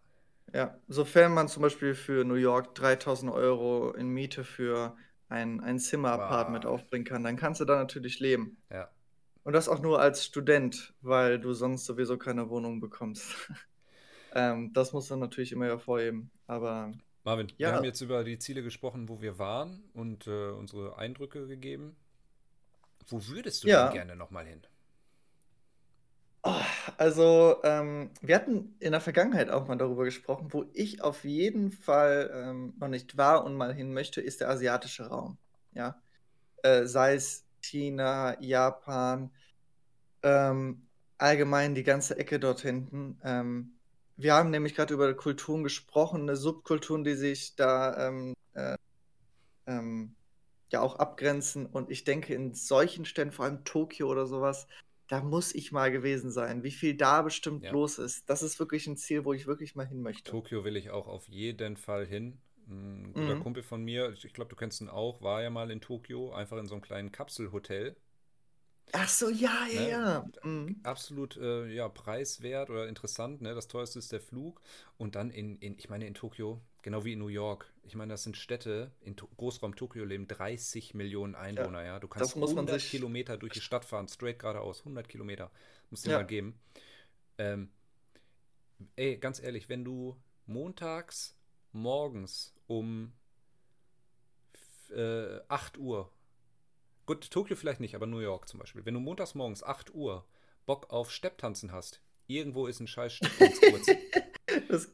Ja, sofern man zum Beispiel für New York 3000 Euro in Miete für ein, ein Zimmer-Apartment wow. aufbringen kann, dann kannst du da natürlich leben. Ja. Und das auch nur als Student, weil du sonst sowieso keine Wohnung bekommst. ähm, das muss man natürlich immer hervorheben. Aber Marvin, ja. wir haben jetzt über die Ziele gesprochen, wo wir waren und äh, unsere Eindrücke gegeben. Wo würdest du ja. denn gerne nochmal hin? Oh, also, ähm, wir hatten in der Vergangenheit auch mal darüber gesprochen, wo ich auf jeden Fall ähm, noch nicht war und mal hin möchte, ist der asiatische Raum. Ja. Äh, sei es China, Japan, ähm, allgemein die ganze Ecke dort hinten. Ähm, wir haben nämlich gerade über Kulturen gesprochen, eine Subkulturen, die sich da ähm, äh, ähm, ja auch abgrenzen. Und ich denke, in solchen Städten, vor allem Tokio oder sowas, da muss ich mal gewesen sein. Wie viel da bestimmt ja. los ist. Das ist wirklich ein Ziel, wo ich wirklich mal hin möchte. Tokio will ich auch auf jeden Fall hin. Ein guter mhm. Kumpel von mir, ich glaube, du kennst ihn auch, war ja mal in Tokio, einfach in so einem kleinen Kapselhotel. Ach so, ja, ja, ne? ja. Mhm. Absolut äh, ja, preiswert oder interessant. Ne? Das teuerste ist der Flug. Und dann in, in, ich meine, in Tokio, genau wie in New York. Ich meine, das sind Städte, in to Großraum Tokio leben 30 Millionen Einwohner, ja. ja? Du kannst 100 sich... Kilometer durch die Stadt fahren, straight geradeaus. 100 Kilometer. Musst du ja. mal geben. Ähm, ey, ganz ehrlich, wenn du montags morgens um äh, 8 Uhr Gut, Tokio vielleicht nicht, aber New York zum Beispiel. Wenn du montags morgens 8 Uhr Bock auf Stepptanzen hast, irgendwo ist ein scheiß Stepptanzkurs.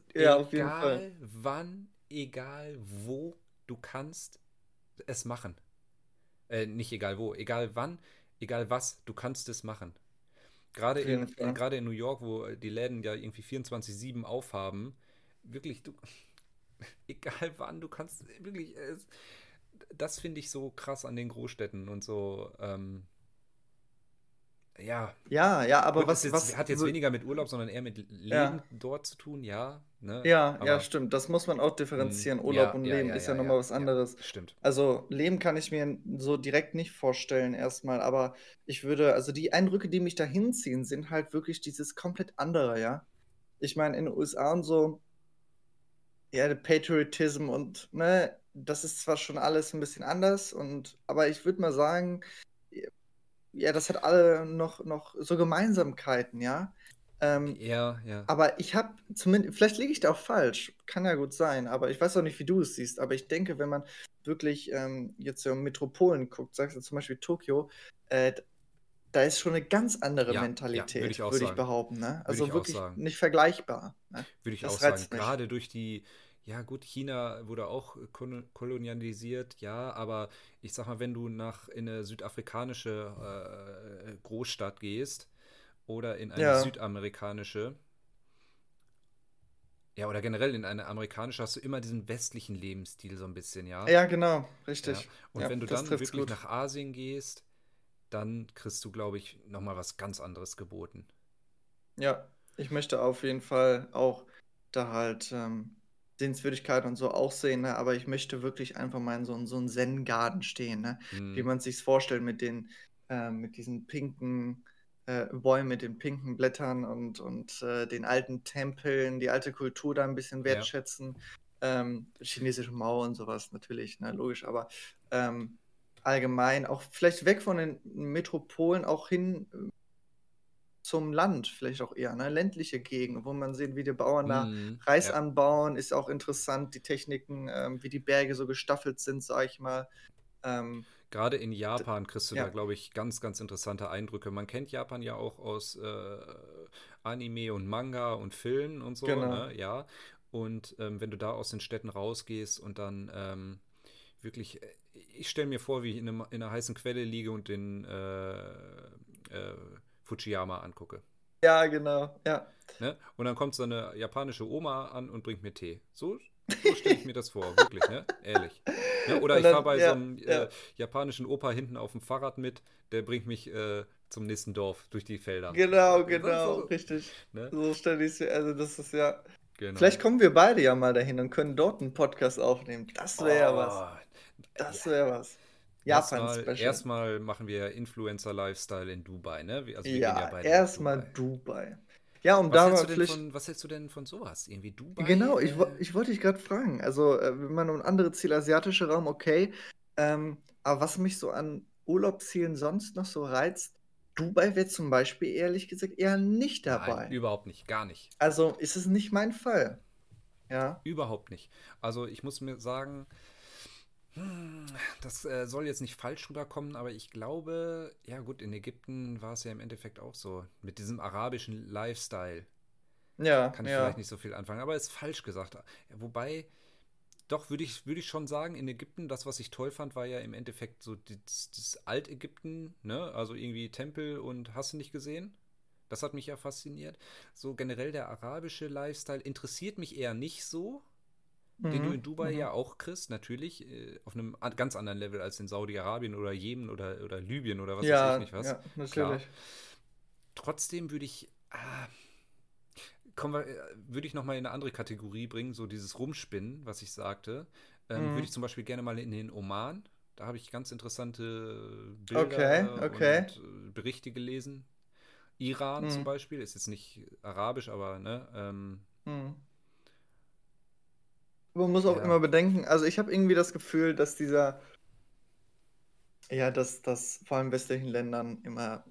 ja, auf jeden Fall. Egal wann, egal wo, du kannst es machen. Äh, nicht egal wo, egal wann, egal was, du kannst es machen. Gerade in, in, gerade in New York, wo die Läden ja irgendwie 24-7 aufhaben, wirklich, du, egal wann, du kannst wirklich, es, das finde ich so krass an den Großstädten und so. Ähm, ja. Ja, ja, aber Gut, was, jetzt, was hat jetzt so, weniger mit Urlaub, sondern eher mit Leben ja. dort zu tun, ja. Ne? Ja, aber, ja, stimmt. Das muss man auch differenzieren. Hm, Urlaub ja, und Leben ja, ist ja, ja nochmal was anderes. stimmt. Also Leben kann ich mir so direkt nicht vorstellen erstmal, aber ich würde, also die Eindrücke, die mich da hinziehen, sind halt wirklich dieses komplett andere, ja. Ich meine, in den USA und so, ja, der Patriotism und, ne, das ist zwar schon alles ein bisschen anders, und, aber ich würde mal sagen, ja, das hat alle noch, noch so Gemeinsamkeiten, ja. Ähm, ja, ja. Aber ich habe zumindest, vielleicht liege ich da auch falsch, kann ja gut sein, aber ich weiß auch nicht, wie du es siehst, aber ich denke, wenn man wirklich ähm, jetzt so Metropolen guckt, sagst du zum Beispiel Tokio, äh, da ist schon eine ganz andere ja, Mentalität, ja, würde ich, würd ich, behaupten. Ne? Also wirklich nicht vergleichbar. Ne? Würde ich das auch sagen. Gerade durch die, ja gut, China wurde auch kolonialisiert, ja, aber ich sag mal, wenn du nach in eine südafrikanische äh, Großstadt gehst oder in eine ja. südamerikanische, ja, oder generell in eine amerikanische hast du immer diesen westlichen Lebensstil so ein bisschen, ja. Ja, genau, richtig. Ja. Und ja, wenn du dann wirklich gut. nach Asien gehst, dann kriegst du, glaube ich, nochmal was ganz anderes geboten. Ja, ich möchte auf jeden Fall auch da halt ähm, Sehenswürdigkeiten und so auch sehen, ne? aber ich möchte wirklich einfach mal in so, so einem Zen-Garten stehen, ne? Mhm. wie man sich vorstellt mit den, äh, mit diesen pinken äh, Bäumen, mit den pinken Blättern und, und äh, den alten Tempeln, die alte Kultur da ein bisschen wertschätzen. Ja. Ähm, chinesische Mauer und sowas natürlich, ne? logisch, aber ähm, allgemein auch vielleicht weg von den Metropolen auch hin zum Land, vielleicht auch eher, ne? ländliche Gegend, wo man sieht, wie die Bauern da mm, Reis ja. anbauen, ist auch interessant, die Techniken, ähm, wie die Berge so gestaffelt sind, sag ich mal. Ähm, Gerade in Japan kriegst du ja. da, glaube ich, ganz, ganz interessante Eindrücke. Man kennt Japan ja auch aus äh, Anime und Manga und Filmen und so, genau. ne? ja. Und ähm, wenn du da aus den Städten rausgehst und dann ähm, wirklich, äh, ich stelle mir vor, wie ich in, einem, in, einer heißen Quelle liege und den äh, äh, Fujiyama angucke. Ja, genau, ja. Ne? Und dann kommt so eine japanische Oma an und bringt mir Tee. So, so stelle ich mir das vor, wirklich, ne? Ehrlich. Ne? Oder dann, ich fahre bei ja, so einem ja. äh, japanischen Opa hinten auf dem Fahrrad mit, der bringt mich äh, zum nächsten Dorf durch die Felder. Genau, genau, so, richtig. Ne? So stelle ich es mir, also das ist ja. Genau. Vielleicht kommen wir beide ja mal dahin und können dort einen Podcast aufnehmen. Das wäre ja oh, was. Das wäre was. Japan-Special. Erstmal machen wir Influencer-Lifestyle in Dubai, ne? Also ja, ja erstmal Dubai. Dubai. Ja, um was da mal vielleicht. Von, was hältst du denn von sowas? Irgendwie Dubai? Genau, ich, ich wollte dich gerade fragen. Also, äh, wenn man um andere Ziele, asiatische Raum, okay. Ähm, aber was mich so an Urlaubszielen sonst noch so reizt, Dubai wäre zum Beispiel ehrlich gesagt eher nicht dabei. Nein, überhaupt nicht, gar nicht. Also ist es nicht mein Fall. Ja. Überhaupt nicht. Also ich muss mir sagen, das äh, soll jetzt nicht falsch rüberkommen, aber ich glaube, ja gut, in Ägypten war es ja im Endeffekt auch so. Mit diesem arabischen Lifestyle. Ja. Kann ich ja. vielleicht nicht so viel anfangen, aber ist falsch gesagt. Wobei, doch, würde ich, würd ich schon sagen, in Ägypten, das, was ich toll fand, war ja im Endeffekt so das, das Altägypten, ne? Also irgendwie Tempel und hast du nicht gesehen? Das hat mich ja fasziniert. So generell der arabische Lifestyle interessiert mich eher nicht so mhm. den du in Dubai mhm. ja auch kriegst, natürlich, äh, auf einem ganz anderen Level als in Saudi-Arabien oder Jemen oder, oder Libyen oder was ja, weiß ich nicht was. Ja, natürlich. Klar. Trotzdem würde ich. Ah, wir, äh, würde ich nochmal in eine andere Kategorie bringen, so dieses Rumspinnen, was ich sagte. Ähm, mhm. Würde ich zum Beispiel gerne mal in den Oman. Da habe ich ganz interessante Bilder okay, okay. und äh, Berichte gelesen. Iran mhm. zum Beispiel, ist jetzt nicht arabisch, aber ne, ähm, mhm. Man muss auch ja. immer bedenken, also ich habe irgendwie das Gefühl, dass dieser, ja, dass das vor allem westlichen Ländern immer,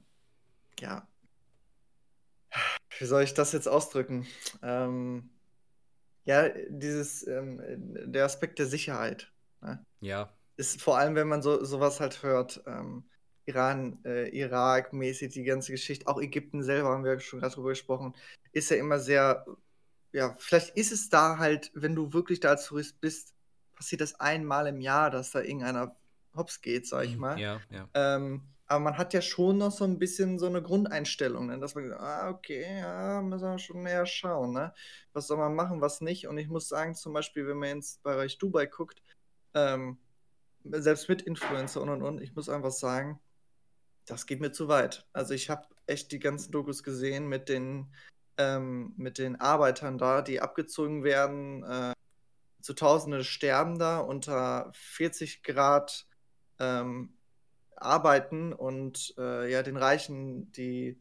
ja, wie soll ich das jetzt ausdrücken? Ähm, ja, dieses, ähm, der Aspekt der Sicherheit. Ne? Ja. Ist vor allem, wenn man so sowas halt hört, ähm, Iran, äh, Irak mäßig, die ganze Geschichte, auch Ägypten selber haben wir schon gerade drüber gesprochen, ist ja immer sehr ja, vielleicht ist es da halt, wenn du wirklich da als Tourist bist, passiert das einmal im Jahr, dass da irgendeiner hops geht, sag ich mhm, mal. Ja, ja. Ähm, aber man hat ja schon noch so ein bisschen so eine Grundeinstellung, ne? dass man sagt, ah, okay, ja, müssen wir schon näher schauen, ne? Was soll man machen, was nicht? Und ich muss sagen, zum Beispiel, wenn man ins Bereich Dubai guckt, ähm, selbst mit Influencer und und und, ich muss einfach sagen, das geht mir zu weit. Also ich habe echt die ganzen Dokus gesehen mit den ähm, mit den Arbeitern da, die abgezogen werden. Äh, zu Tausende sterben da unter 40 Grad ähm, arbeiten und äh, ja, den Reichen, die,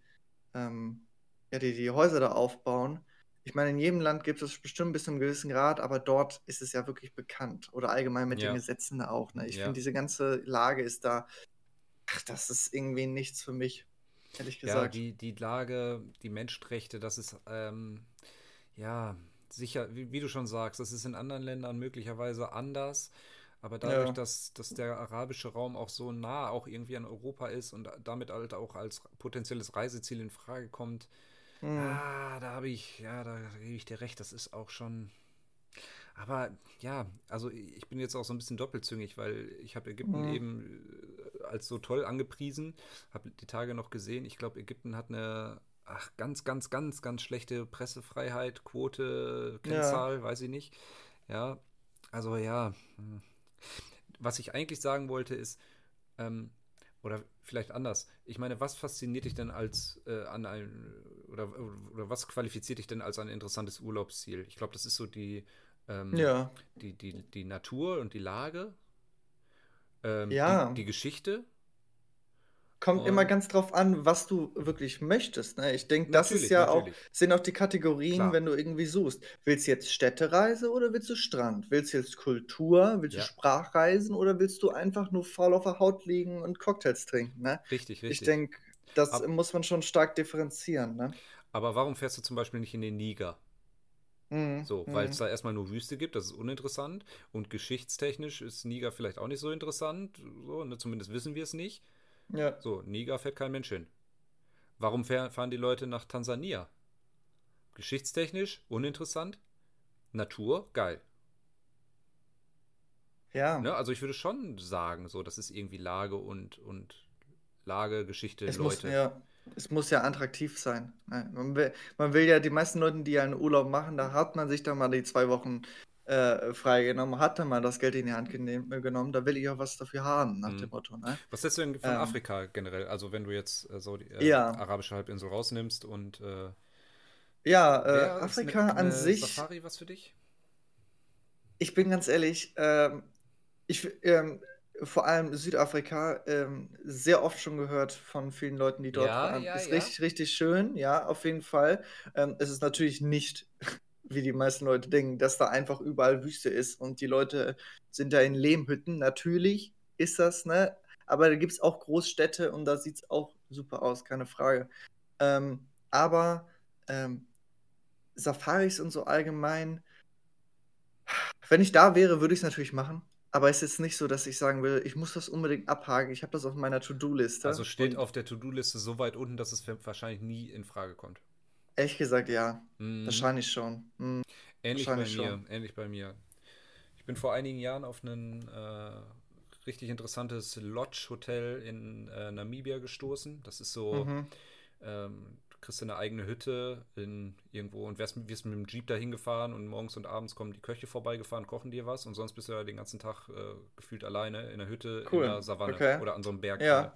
ähm, ja, die die Häuser da aufbauen. Ich meine, in jedem Land gibt es bestimmt bis zu einem gewissen Grad, aber dort ist es ja wirklich bekannt. Oder allgemein mit ja. den Gesetzen da auch. Ne? Ich ja. finde, diese ganze Lage ist da, ach, das ist irgendwie nichts für mich ehrlich gesagt. Ja, die, die Lage, die Menschenrechte, das ist, ähm, ja, sicher, wie, wie, du schon sagst, das ist in anderen Ländern möglicherweise anders. Aber dadurch, ja. dass, dass der arabische Raum auch so nah auch irgendwie an Europa ist und damit halt auch als potenzielles Reiseziel in Frage kommt, mhm. ah, da habe ich, ja, da gebe ich dir recht, das ist auch schon. Aber ja, also ich bin jetzt auch so ein bisschen doppelzüngig, weil ich habe Ägypten Mhm. eben als so toll angepriesen, habe die Tage noch gesehen. Ich glaube, Ägypten hat eine ach, ganz, ganz, ganz, ganz schlechte Pressefreiheit, Quote, Ja. Kennzahl, weiß ich nicht. Ja, also ja, hm. was ich eigentlich sagen wollte ist, ähm, oder vielleicht anders. Ich meine, was fasziniert dich denn als äh, an ein oder, oder was qualifiziert dich denn als ein interessantes Urlaubsziel? Ich glaube, das ist so die, ähm, Ja. die, die, die Natur und die Lage, ähm, die, Ja. die Geschichte Kommt immer und ganz drauf an, was du wirklich möchtest, ne? Ich denke, das ist natürlich, ja auch natürlich, sind auch die Kategorien, klar, wenn du irgendwie suchst. Willst du jetzt Städtereise oder willst du Strand? Willst du jetzt Kultur? Willst du ja, Sprachreisen oder willst du einfach nur faul auf der Haut liegen und Cocktails trinken, ne? richtig, Ich richtig. denke, das Ab, muss man schon stark differenzieren, ne? aber warum fährst du zum Beispiel nicht in den Niger? Mhm, So, weil es mhm. da erstmal nur Wüste gibt, das ist uninteressant. Und geschichtstechnisch ist Niger vielleicht auch nicht so interessant. So, ne, zumindest wissen wir es nicht. Ja. So, Niger fährt kein Mensch hin. Warum fahren die Leute nach Tansania? Geschichtstechnisch uninteressant. Natur, geil. Ja. Ne? Also ich würde schon sagen, so, das ist irgendwie Lage und, und Lage, Geschichte, Es muss, Leute. ja, es muss ja attraktiv sein. Man will, man will ja, die meisten Leute, die ja einen Urlaub machen, da hat man sich dann mal die zwei Wochen äh, freigenommen, hat dann mal das Geld in die Hand genommen, da will ich auch was dafür haben, nach dem Hm. Motto, ne? Was hältst du denn von Ähm, Afrika generell? Also wenn du jetzt äh, so die äh, ja, arabische Halbinsel rausnimmst und äh, ja, äh, es eine Afrika an sich, Safari was für dich? ich bin ganz ehrlich, ähm, ich, ähm, vor allem Südafrika, ähm, sehr oft schon gehört von vielen Leuten, die dort Ja, waren. ja, Ist ja. richtig, richtig schön, ja, auf jeden Fall. Ähm, es ist natürlich nicht, wie die meisten Leute denken, dass da einfach überall Wüste ist und die Leute sind da in Lehmhütten. Natürlich ist das, ne? Aber da gibt es auch Großstädte und da sieht es auch super aus, keine Frage. Ähm, aber ähm, Safaris und so allgemein, wenn ich da wäre, würde ich es natürlich machen. Aber es ist jetzt nicht so, dass ich sagen will, ich muss das unbedingt abhaken. Ich habe das auf meiner Also To-Do-Liste. steht Und auf der To-Do-Liste so weit unten, dass es wahrscheinlich nie in Frage kommt. ehrlich gesagt, ja, Mhm. wahrscheinlich schon. Hm, Ähnlich bei wahrscheinlich mir, schon. ähnlich bei mir. Ich bin vor einigen Jahren auf ein äh, richtig interessantes Lodge-Hotel in äh, Namibia gestoßen. Das ist so, Mhm. ähm, du kriegst eine eigene Hütte in irgendwo und wirst, wirst mit dem Jeep dahin gefahren und morgens und abends kommen die Köche vorbeigefahren, kochen dir was und sonst bist du ja den ganzen Tag äh, gefühlt alleine in der Hütte in Cool. der Savanne Okay. oder an so einem Berg. Ja,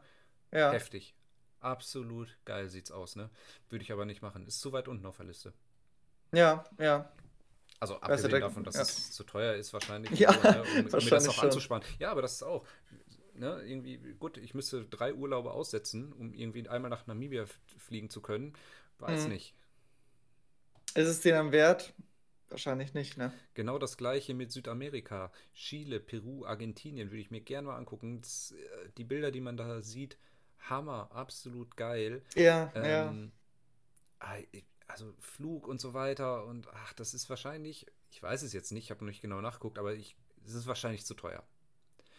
ja. Heftig. Absolut geil sieht's aus, ne? Würde ich aber nicht machen. Ist zu weit unten auf der Liste. Ja, ja. Also du, abgesehen da, davon, dass ja. es zu teuer ist wahrscheinlich Ja, so, ne, um, um mir das wahrscheinlich auch schon. anzusparen. Ja, aber das ist auch, ne, irgendwie, gut, ich müsste drei Urlaube aussetzen, um irgendwie einmal nach Namibia fliegen zu können. Weiß Mhm. nicht. Ist es dir dann wert? Wahrscheinlich nicht, ne? Genau das gleiche mit Südamerika. Chile, Peru, Argentinien würde ich mir gerne mal angucken. Das, äh, die Bilder, die man da sieht, Hammer, absolut geil. Ja, ja. Ähm, ich- also Flug und so weiter und ach, das ist wahrscheinlich, ich weiß es jetzt nicht, ich habe noch nicht genau nachgeguckt, aber ich, es ist wahrscheinlich zu teuer.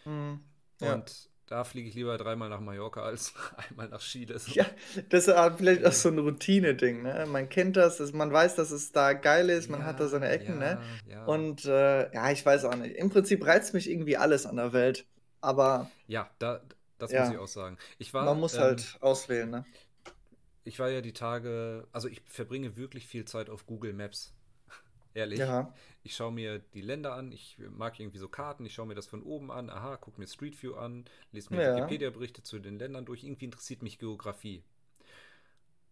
Mhm. Ja. Und da fliege ich lieber dreimal nach Mallorca als einmal nach Chile. So. Ja, das ist halt vielleicht auch so ein Routine-Ding, ne? Man kennt das, dass man weiß, dass es da geil ist, man hat da seine Ja, Ecken, ne? ja, ja. Und äh, ja, ich weiß auch nicht. Im Prinzip reizt mich irgendwie alles an der Welt. Aber Ja, da, das muss ich ja, auch sagen. Ich man war, muss ähm, halt auswählen, ne? ich war ja die Tage, also ich verbringe wirklich viel Zeit auf Google Maps. Ehrlich. Ja, Ich schaue mir die Länder an, ich mag irgendwie so Karten, ich schaue mir das von oben an, aha, gucke mir Street View an, lese mir ja, Wikipedia-Berichte zu den Ländern durch, irgendwie interessiert mich Geografie.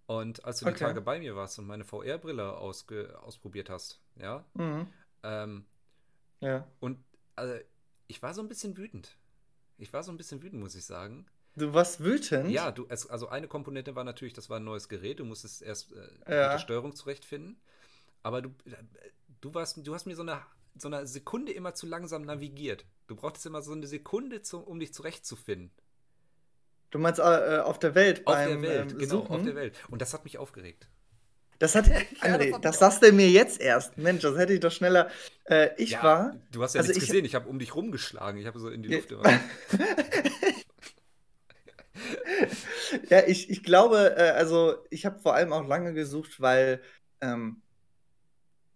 Und als du die okay. Tage bei mir warst und meine VR-Brille ausprobiert hast, ja, Mhm. ähm, Ja. und also, ich war so ein bisschen wütend. Ich war so ein bisschen wütend, muss ich sagen. Du warst Ja, wütend? du, es, also eine Komponente war natürlich, das war ein neues Gerät, du musstest erst äh, mit der Ja. Steuerung zurechtfinden. Aber du, äh, du warst, du hast mir so eine, so eine Sekunde immer zu langsam navigiert. Du brauchtest immer so eine Sekunde, zu, um dich zurechtzufinden. Du meinst äh, auf der Welt Auf der Welt, ähm, genau, auf der? Welt. Und das hat mich aufgeregt. Das hat, Ja, das André, das mich sagst du mir jetzt erst. Mensch, das hätte ich doch schneller. Äh, ich Ja, war, du hast ja also nichts ich, gesehen. Ich habe um dich rumgeschlagen. Ich habe so in die Luft immer. ja, ich, ich glaube, äh, also ich habe vor allem auch lange gesucht, weil ähm,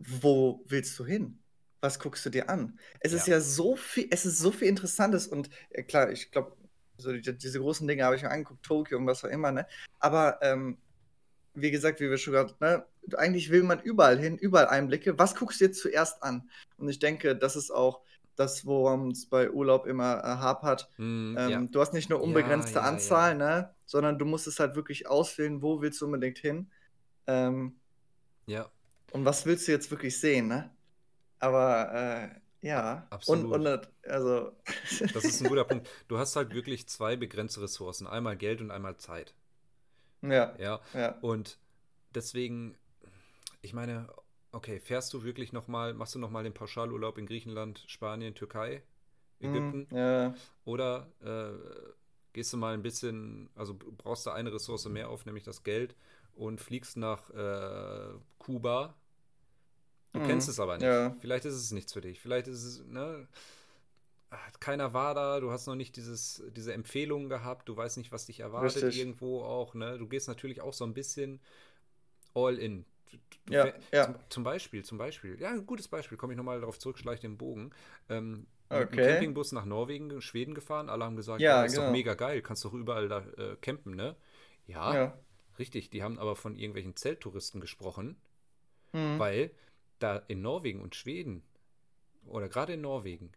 wo willst du hin? was guckst du dir an? Es ist Ja. ja so viel, es ist so viel Interessantes und äh, klar, ich glaube, so die, diese großen Dinge habe ich mir angeguckt, Tokio und was auch immer, ne? Aber ähm, wie gesagt, wie wir schon gerade, ne, eigentlich will man überall hin, überall Einblicke. Was guckst du jetzt zuerst an? Und ich denke, das ist auch das, worum es bei Urlaub immer äh, hapert. Hm, Ähm, ja. du hast nicht nur Ja, unbegrenzte ja, Anzahl, ja. ne, sondern du musst es halt wirklich auswählen, wo willst du unbedingt hin. Ähm, Ja, und was willst du jetzt wirklich sehen, ne? Aber äh, ja, und, absolut. und äh, also Das ist ein guter Punkt. Du hast halt wirklich zwei begrenzte Ressourcen. Einmal Geld und einmal Zeit. ja, Ja. ja. Und deswegen, ich meine, okay, fährst du wirklich nochmal, machst du nochmal den Pauschalurlaub in Griechenland, Spanien, Türkei, Ägypten? ja, Oder äh, gehst du mal ein bisschen, also brauchst du eine Ressource mehr auf, nämlich das Geld, und fliegst nach äh, Kuba. Du hm, kennst es aber nicht. ja, Vielleicht ist es nichts für dich. Vielleicht ist es, ne? Keiner war da, du hast noch nicht dieses, diese Empfehlungen gehabt, du weißt nicht, was dich erwartet richtig. irgendwo auch, ne? Du gehst natürlich auch so ein bisschen all in. Du, Ja, fähr- zum, ja, zum Beispiel, zum Beispiel, ja, ein gutes Beispiel, komme ich nochmal darauf zurück, schleich den Bogen. Ähm, mit einem okay. Campingbus nach Norwegen, Schweden gefahren, alle haben gesagt, Ja, ja, ist doch genau. mega geil, kannst doch überall da äh, campen, ne? Ja, Ja. Richtig, die haben aber von irgendwelchen Zelttouristen gesprochen, Hm, weil da in Norwegen und Schweden oder gerade in Norwegen,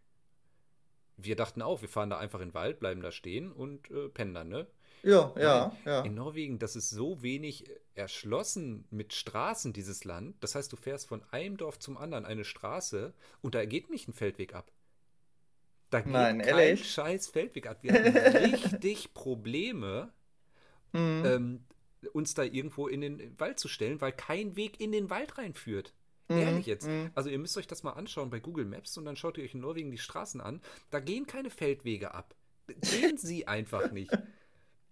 wir dachten auch, wir fahren da einfach in den Wald, bleiben da stehen und äh, pennen dann, ne? Ja, Nein, ja, ja. in Norwegen, das ist so wenig äh, erschlossen mit Straßen, dieses Land. Das heißt, du fährst von einem Dorf zum anderen eine Straße und da geht nicht ein Feldweg ab. Da geht Nein, kein ehrlich? scheiß Feldweg ab. Wir hatten richtig Probleme, Hm, ähm, uns da irgendwo in den Wald zu stellen, weil kein Weg in den Wald reinführt. hm, Ehrlich jetzt. hm. Also ihr müsst euch das mal anschauen bei Google Maps und dann schaut ihr euch in Norwegen die Straßen an. Da gehen keine Feldwege ab. Gehen sie einfach nicht.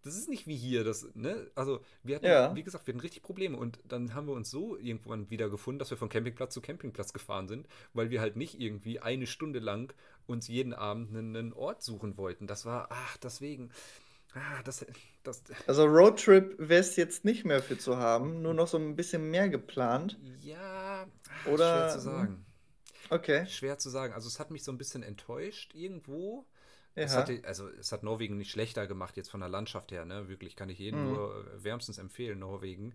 Das ist nicht wie hier, das, ne? Also, wir hatten, Ja, wie gesagt, wir hatten richtig Probleme und dann haben wir uns so irgendwann wieder gefunden, dass wir von Campingplatz zu Campingplatz gefahren sind, weil wir halt nicht irgendwie eine Stunde lang uns jeden Abend einen, einen Ort suchen wollten. Das war, ach, deswegen, ah, das, das, also Roadtrip wäre es jetzt nicht mehr für zu haben, nur noch so ein bisschen mehr geplant. ja, ah, schwer zu Oder, hm, sagen. okay, Schwer zu sagen. Also, es hat mich so ein bisschen enttäuscht irgendwo. Es ja, hatte, also es hat Norwegen nicht schlechter gemacht jetzt von der Landschaft her, ne? Wirklich kann ich jedem hm, nur äh, wärmstens empfehlen, Norwegen.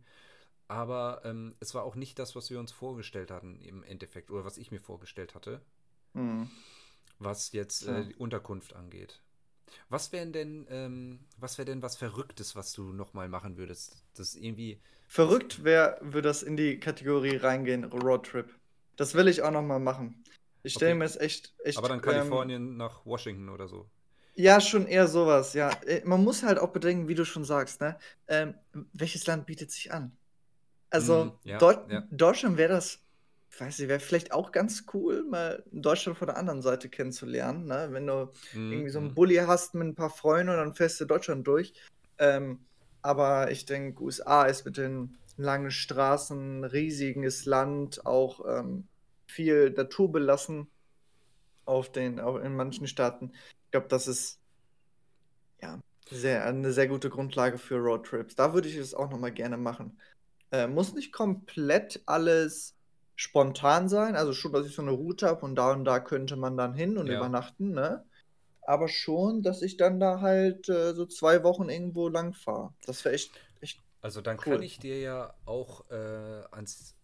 Aber ähm, es war auch nicht das, was wir uns vorgestellt hatten im Endeffekt oder was ich mir vorgestellt hatte, hm, was jetzt äh, die Unterkunft angeht. Was wären denn, ähm, was wäre denn was Verrücktes, was du nochmal machen würdest? Das irgendwie, Verrückt wäre, würde das in die Kategorie reingehen, Roadtrip. Das will ich auch noch mal machen. Ich stelle okay. mir es echt, Aber echt, dann ähm, Kalifornien nach Washington oder so. ja, schon eher sowas, ja. Äh, Man muss halt auch bedenken, wie du schon sagst, ne? Ähm, welches Land bietet sich an? Also, ja, Deu ja. Deutschland wäre das, weiß nicht, wäre vielleicht auch ganz cool, mal Deutschland von der anderen Seite kennenzulernen, ne? Wenn du Mhm, irgendwie so einen mhm. Bulli hast mit ein paar Freunden und dann fährst du Deutschland durch. Ähm, aber ich denke, USA ist mit den langen Straßen, riesiges Land, auch ähm, viel Natur belassen auf den, auch in manchen Staaten. Ich glaube, das ist ja sehr, eine sehr gute Grundlage für Roadtrips. Da würde ich es auch noch mal gerne machen. Äh, muss nicht komplett alles spontan sein, also schon, dass ich so eine Route habe und da und da könnte man dann hin und Ja. übernachten, ne? Aber schon, dass ich dann da halt äh, so zwei Wochen irgendwo lang fahre. Das wäre echt, echt Also dann kann cool. ich dir ja auch äh, ans,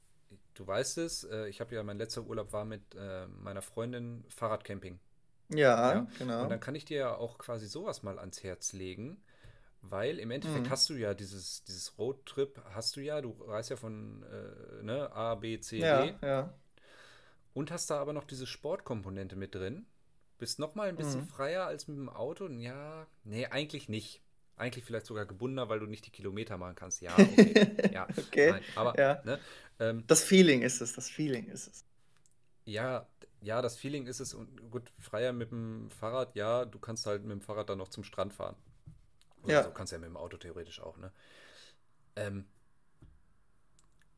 du weißt es, äh, ich habe ja, mein letzter Urlaub war mit äh, meiner Freundin Fahrradcamping. Ja, Ja, und genau. dann kann ich dir ja auch quasi sowas mal ans Herz legen, weil im Endeffekt Mhm. hast du ja dieses, dieses Roadtrip, hast du ja, du reist ja von äh, ne, A, B, C, Ja, D ja. und hast da aber noch diese Sportkomponente mit drin. Bist nochmal ein bisschen Mhm. freier als mit dem Auto. Ja, nee, eigentlich nicht. Eigentlich vielleicht sogar gebundener, weil du nicht die Kilometer machen kannst. Ja, okay. Ja, Okay, nein. Aber, ja. ne, ähm, Das Feeling ist es, das Feeling ist es. ja, ja, das Feeling ist es und gut, freier mit dem Fahrrad, ja, du kannst halt mit dem Fahrrad dann noch zum Strand fahren. Oder Ja. so kannst du ja mit dem Auto theoretisch auch, ne? Ähm,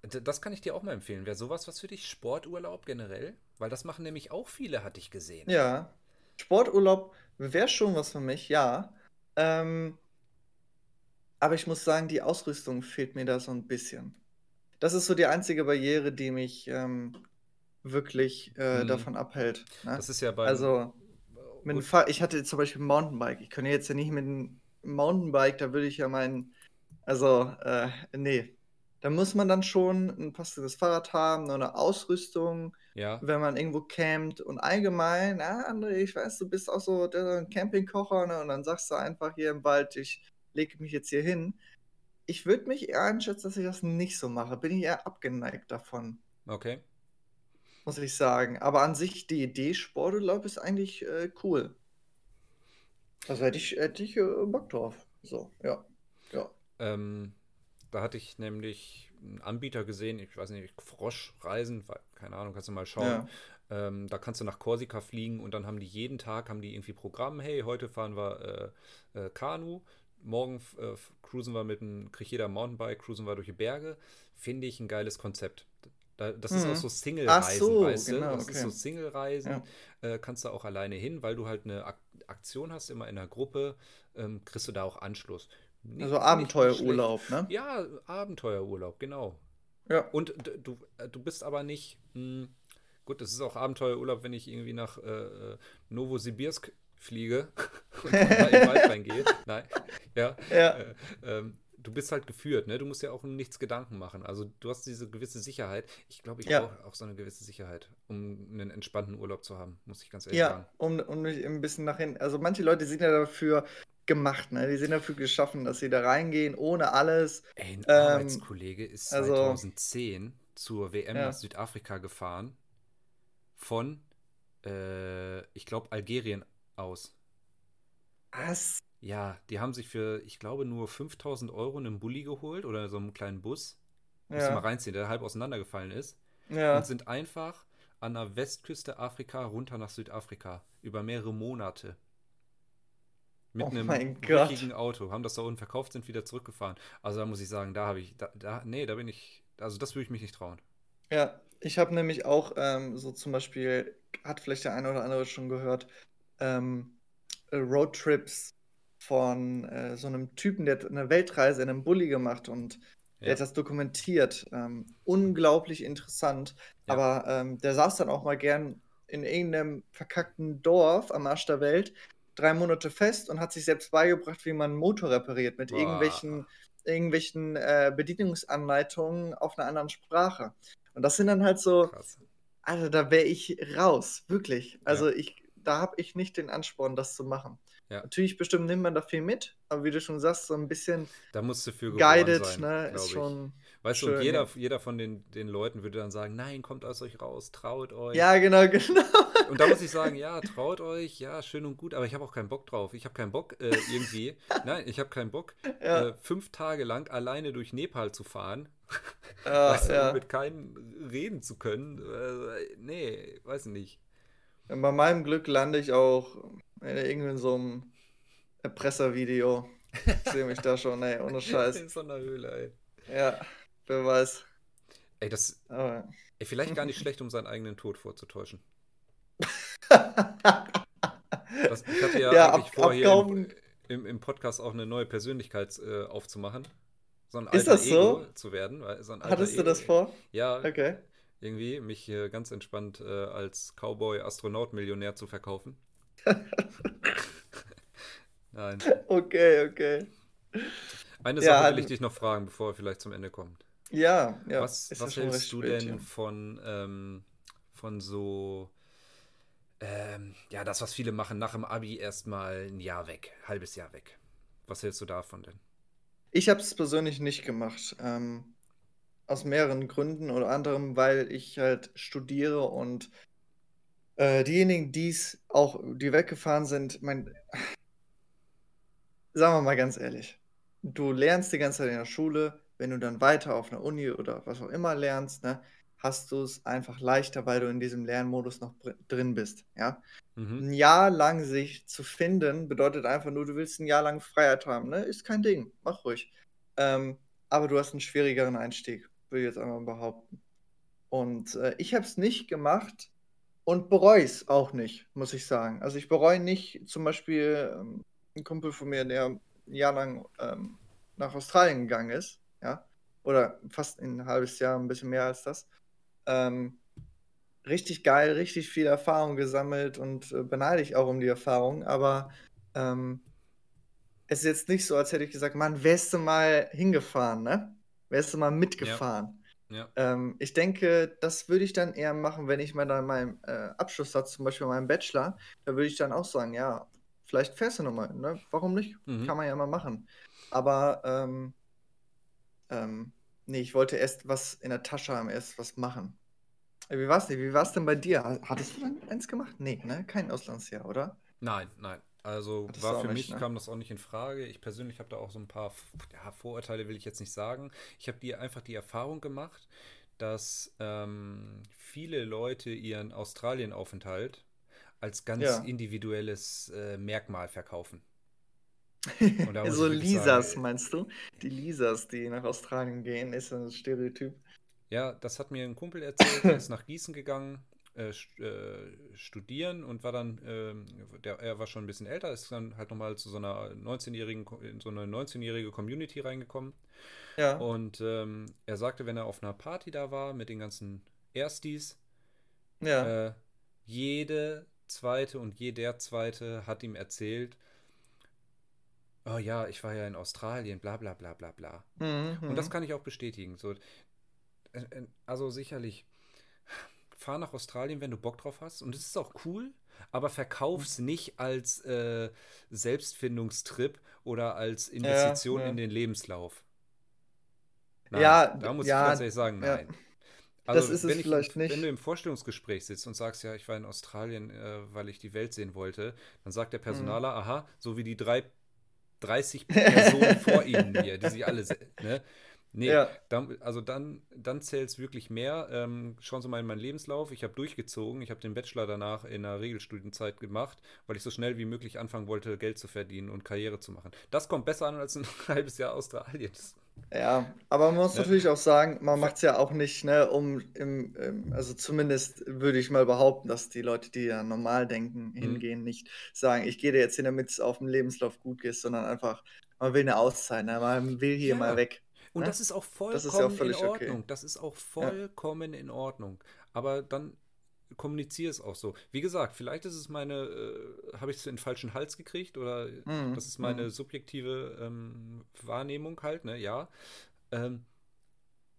das kann ich dir auch mal empfehlen. Wäre sowas was für dich? Sporturlaub generell? Weil das machen nämlich auch viele, hatte ich gesehen. Ja. Sporturlaub wäre schon was für mich, ja. Ähm, aber ich muss sagen, die Ausrüstung fehlt mir da so ein bisschen. Das ist so die einzige Barriere, die mich ähm, wirklich äh, Mhm. davon abhält. Ne? Das ist ja beim. Also, ich hatte zum Beispiel ein Mountainbike. Ich könnte jetzt ja nicht mit einem Mountainbike, da würde ich ja meinen, also, äh, nee. Da muss man dann schon ein passendes Fahrrad haben, noch eine Ausrüstung, ja, wenn man irgendwo campt. Und allgemein, ja, André, ich weiß, du bist auch so der Campingkocher, ne? Und dann sagst du einfach hier im Wald, ich lege mich jetzt hier hin. Ich würde mich eher einschätzen, dass ich das nicht so mache. Bin ich eher abgeneigt davon, okay. muss ich sagen. Aber an sich, die Idee Sporturlaub ist eigentlich äh, cool. Also hätte ich, hätte ich äh, Bock drauf. So, ja. Ja. Ähm, da hatte ich nämlich einen Anbieter gesehen, ich weiß nicht, Froschreisen, keine Ahnung, kannst du mal schauen. Ja. Ähm, da kannst du nach Korsika fliegen und dann haben die jeden Tag haben die irgendwie Programm. Hey, heute fahren wir äh, äh, Kanu, morgen äh, cruisen wir mit einem, kriegt jeder Mountainbike, cruisen wir durch die Berge. Finde ich ein geiles Konzept. Da, das ist auch Mhm. so Single-Reisen, so, weißt du? genau, Das ist so okay. Single-Reisen, Ja. äh, kannst du auch alleine hin, weil du halt eine Ak Aktion hast, immer in einer Gruppe, ähm, kriegst du da auch Anschluss. Nicht, Also. Abenteuerurlaub, ne? Ja, Abenteuerurlaub, genau. Ja. Und du, äh, du bist aber nicht. Mh, gut, das ist auch Abenteuerurlaub, wenn ich irgendwie nach äh, äh, Novosibirsk fliege und da in den Wald reingehe. Nein, ja. Ja. Äh, ähm, du bist halt geführt, ne? Du musst ja auch um nichts Gedanken machen. Also du hast diese gewisse Sicherheit. Ich glaube, ich Ja. brauche auch so eine gewisse Sicherheit, um einen entspannten Urlaub zu haben, muss ich ganz ehrlich Ja, sagen. um, um mich ein bisschen nach hinten. Also manche Leute sind ja dafür gemacht, ne? Die sind dafür geschaffen, dass sie da reingehen, ohne alles. Ey, ein Ähm, Arbeitskollege ist also- 2010 zur WM Ja. nach Südafrika gefahren. Von, äh, ich glaube, Algerien aus. Was? Ja, die haben sich für, ich glaube, nur 5000 Euro einen Bulli geholt oder so einen kleinen Bus. Musst du mal Ja, reinziehen, der halb auseinandergefallen ist. ja. Und sind einfach an der Westküste Afrika runter nach Südafrika. Über mehrere Monate. Mit Oh einem richtigen Auto. Haben das da unten verkauft, sind wieder zurückgefahren. Also da muss ich sagen, da habe ich, da, da, nee, da bin ich, also das würde ich mich nicht trauen. Ja, ich habe nämlich auch ähm, so zum Beispiel, hat vielleicht der eine oder andere schon gehört, ähm, äh, Roadtrips von äh, so einem Typen, der hat eine Weltreise in einem Bulli gemacht und der Ja. hat das dokumentiert. Ähm, unglaublich interessant. Ja. Aber ähm, der saß dann auch mal gern in irgendeinem verkackten Dorf am Arsch der Welt drei Monate fest und hat sich selbst beigebracht, wie man einen Motor repariert mit Boah. irgendwelchen, irgendwelchen äh, Bedienungsanleitungen auf einer anderen Sprache. Und das sind dann halt so, Krass. Alter, da wäre ich raus, wirklich. Also ich, da habe ich nicht den Ansporn, das zu machen. Ja. Natürlich, bestimmt nimmt man da viel mit, aber wie du schon sagst, so ein bisschen Da musst du für guided, sein, ne, ist schon. Weißt du, schön, und jeder, ja. jeder von den, den Leuten würde dann sagen, nein, kommt aus euch raus, traut euch. Ja, genau, genau. Und da muss ich sagen, ja, traut euch, ja, schön und gut, aber ich habe auch keinen Bock drauf. Ich habe keinen Bock äh, irgendwie, nein, ich habe keinen Bock, Ja, äh, fünf Tage lang alleine durch Nepal zu fahren, ja, weißt du, mit keinem reden zu können. Äh, nee, weiß nicht. Und bei meinem Glück lande ich auch in irgendwie so einem Erpresservideo. Ich sehe mich da schon, ey, ohne Scheiß. In so einer Höhle, ey. Ja, wer weiß. Ey, das, Aber ey, vielleicht gar nicht schlecht, um seinen eigenen Tod vorzutäuschen. Das, ich hatte ja, Ja, eigentlich ab- vor, hier im, abkaufen. im, im Podcast auch eine neue Persönlichkeit äh, aufzumachen. So ein Ist alter das so? Ego zu werden. weil- So ein alter Hattest du Ego. das vor? Ja, Okay. Irgendwie mich hier ganz entspannt äh, als Cowboy-Astronaut-Millionär zu verkaufen. Nein. Okay, okay. Eine Ja, Sache will ich dich noch fragen, bevor wir vielleicht zum Ende kommen. Ja, ja. was was hältst du spät denn hier. von, ähm, von so, ähm, ja, das, was viele machen, nach dem Abi erstmal ein Jahr weg, halbes Jahr weg. Was hältst du davon denn? Ich habe es persönlich nicht gemacht. Ähm, aus mehreren Gründen oder anderem, weil ich halt studiere und äh, diejenigen, die es auch, die weggefahren sind, mein, sagen wir mal ganz ehrlich, du lernst die ganze Zeit in der Schule, wenn du dann weiter auf einer Uni oder was auch immer lernst, ne, hast du es einfach leichter, weil du in diesem Lernmodus noch drin bist, ja. Mhm. Ein Jahr lang sich zu finden, bedeutet einfach nur, du willst ein Jahr lang Freiheit haben, ne? Ist kein Ding, mach ruhig. Ähm, aber du hast einen schwierigeren Einstieg, ich jetzt einmal behaupten. Und äh, ich habe es nicht gemacht und bereue es auch nicht, muss ich sagen. Also ich bereue nicht zum Beispiel ähm, ein Kumpel von mir, der ein Jahr lang ähm, nach Australien gegangen ist, ja, oder fast ein halbes Jahr, ein bisschen mehr als das. Ähm, richtig geil, richtig viel Erfahrung gesammelt und äh, beneide ich auch um die Erfahrung, aber ähm, es ist jetzt nicht so, als hätte ich gesagt, Mann, wärst du mal hingefahren, ne? Wärst du mal mitgefahren. Ja. Ähm, ich denke, das würde ich dann eher machen, wenn ich mal dann meinen äh, Abschluss habe, zum Beispiel meinen Bachelor. Da würde ich dann auch sagen, ja, vielleicht fährst du nochmal, ne? Warum nicht? Mhm. Kann man ja mal machen. Aber ähm, ähm, nee, ich wollte erst was in der Tasche haben, erst was machen. Äh, Wie war's denn? Wie war's denn bei dir? Ha- Hattest du dann eins gemacht? Nee, ne? Kein Auslandsjahr, oder? Nein, nein. Also du war für mich ne? kam das auch nicht in Frage. Ich persönlich habe da auch so ein paar ja, Vorurteile, will ich jetzt nicht sagen. Ich habe die einfach die Erfahrung gemacht, dass ähm, viele Leute ihren Australienaufenthalt als ganz Ja. individuelles äh, Merkmal verkaufen. So sagen, Lisas, äh, meinst du? Die Lisas, die nach Australien gehen, ist ein Stereotyp. Ja, das hat mir ein Kumpel erzählt, der ist nach Gießen gegangen, äh, äh, studieren und war dann, ähm, der, er war schon ein bisschen älter, ist dann halt nochmal zu so einer 19-jährigen, Ko- in so eine 19-jährige Community reingekommen. Ja, Und ähm, er sagte, wenn er auf einer Party da war mit den ganzen Erstis, ja. äh, jede zweite und jeder zweite hat ihm erzählt, oh ja, ich war ja in Australien, bla bla bla bla bla. Mhm, Und das mhm. kann ich auch bestätigen. So, äh, also sicherlich, fahr nach Australien, wenn du Bock drauf hast. Und es ist auch cool, aber verkauf's nicht als äh, Selbstfindungstrip oder als Ja, Investition in ja. den Lebenslauf. Nein, Ja, da muss ich ja, ehrlich sagen, ja. nein. Das Also, ist es wenn ich, vielleicht wenn du nicht. im Vorstellungsgespräch sitzt und sagst, ja, ich war in Australien, äh, weil ich die Welt sehen wollte, dann sagt der Mhm. Personaler, aha, so wie die drei 30 Personen vor ihnen hier, die sich alle, ne? Nee, Ja, dann, also dann, dann zählt es wirklich mehr. Ähm, schauen Sie mal in meinen Lebenslauf. Ich habe durchgezogen. Ich habe den Bachelor danach in einer Regelstudienzeit gemacht, weil ich so schnell wie möglich anfangen wollte, Geld zu verdienen und Karriere zu machen. Das kommt besser an als ein halbes Jahr Australien. Ja. Aber man muss ne? natürlich auch sagen, man macht es ja auch nicht, ne, um im, im, also zumindest würde ich mal behaupten, dass die Leute, die ja normal denken, hm, hingehen, nicht sagen, ich gehe da jetzt hin, damit es auf dem Lebenslauf gut geht, sondern einfach, man will eine Auszeit, ne? Man will hier mal ja. weg. Und Ne? das ist auch Das ist ja auch vollkommen in völlig okay. Ordnung. Das ist auch Ja. vollkommen in Ordnung. Aber dann kommuniziere es auch so. Wie gesagt, vielleicht ist es meine, äh, habe ich es in den falschen Hals gekriegt oder Mhm. das ist meine Mhm. subjektive ähm, Wahrnehmung halt, ne? Ja. Ähm,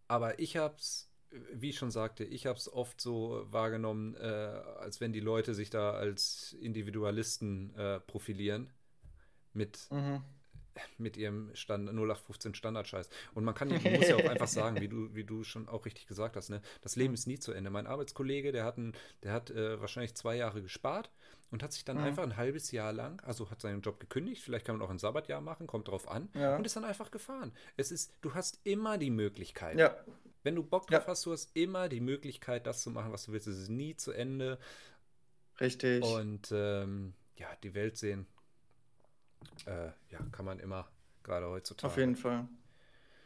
aber ich habe es, wie ich schon sagte, ich habe es oft so wahrgenommen, äh, als wenn die Leute sich da als Individualisten äh, profilieren mit Mhm. Mit ihrem Stand 0815 Standardscheiß. Und man kann ja, man muss ja auch einfach sagen, wie du, wie du schon auch richtig gesagt hast, ne, das Leben ist nie zu Ende. Mein Arbeitskollege, der hat, ein, der hat äh, wahrscheinlich zwei Jahre gespart und hat sich dann Mhm. einfach ein halbes Jahr lang, also hat seinen Job gekündigt, vielleicht kann man auch ein Sabbatjahr machen, kommt drauf an, Ja. und ist dann einfach gefahren. Es ist, du hast immer die Möglichkeit. Ja. Wenn du Bock drauf Ja. hast, du hast immer die Möglichkeit, das zu machen, was du willst. Es ist nie zu Ende. Richtig. Und ähm, ja, die Welt sehen, äh, ja, kann man immer, gerade Auf heutzutage. jeden Fall.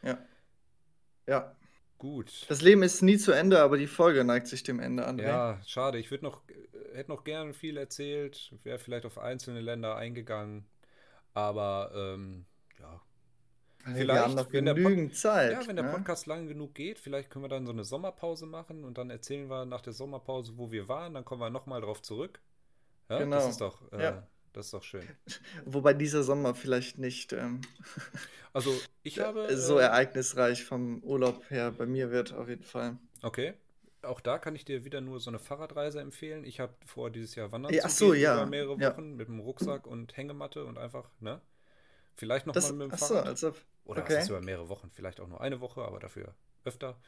Ja. Ja. Gut. Das Leben ist nie zu Ende, aber die Folge neigt sich dem Ende, André. Ja, schade. Ich würde noch, äh, hätte noch gern viel erzählt, wäre vielleicht auf einzelne Länder eingegangen, aber ähm, ja, Wir haben vielleicht, noch genügend Zeit, ja, wenn der ne? Podcast lang genug geht, vielleicht können wir dann so eine Sommerpause machen und dann erzählen wir nach der Sommerpause, wo wir waren, dann kommen wir nochmal drauf zurück. Ja, das ist Genau. doch, äh, Ja. Das ist doch schön. Wobei dieser Sommer vielleicht nicht ähm, Also ich habe, so äh, ereignisreich vom Urlaub her bei mir wird, auf jeden Fall. okay, auch da kann ich dir wieder nur so eine Fahrradreise empfehlen. Ich habe vor, dieses Jahr wandern Ja, ach zu so, gehen über ja. mehrere Ja. Wochen mit dem Rucksack und Hängematte und einfach, ne? Vielleicht nochmal Das, mit dem ach so, Fahrrad. als ob. Oder Okay. über mehrere Wochen? Vielleicht auch nur eine Woche, aber dafür öfter.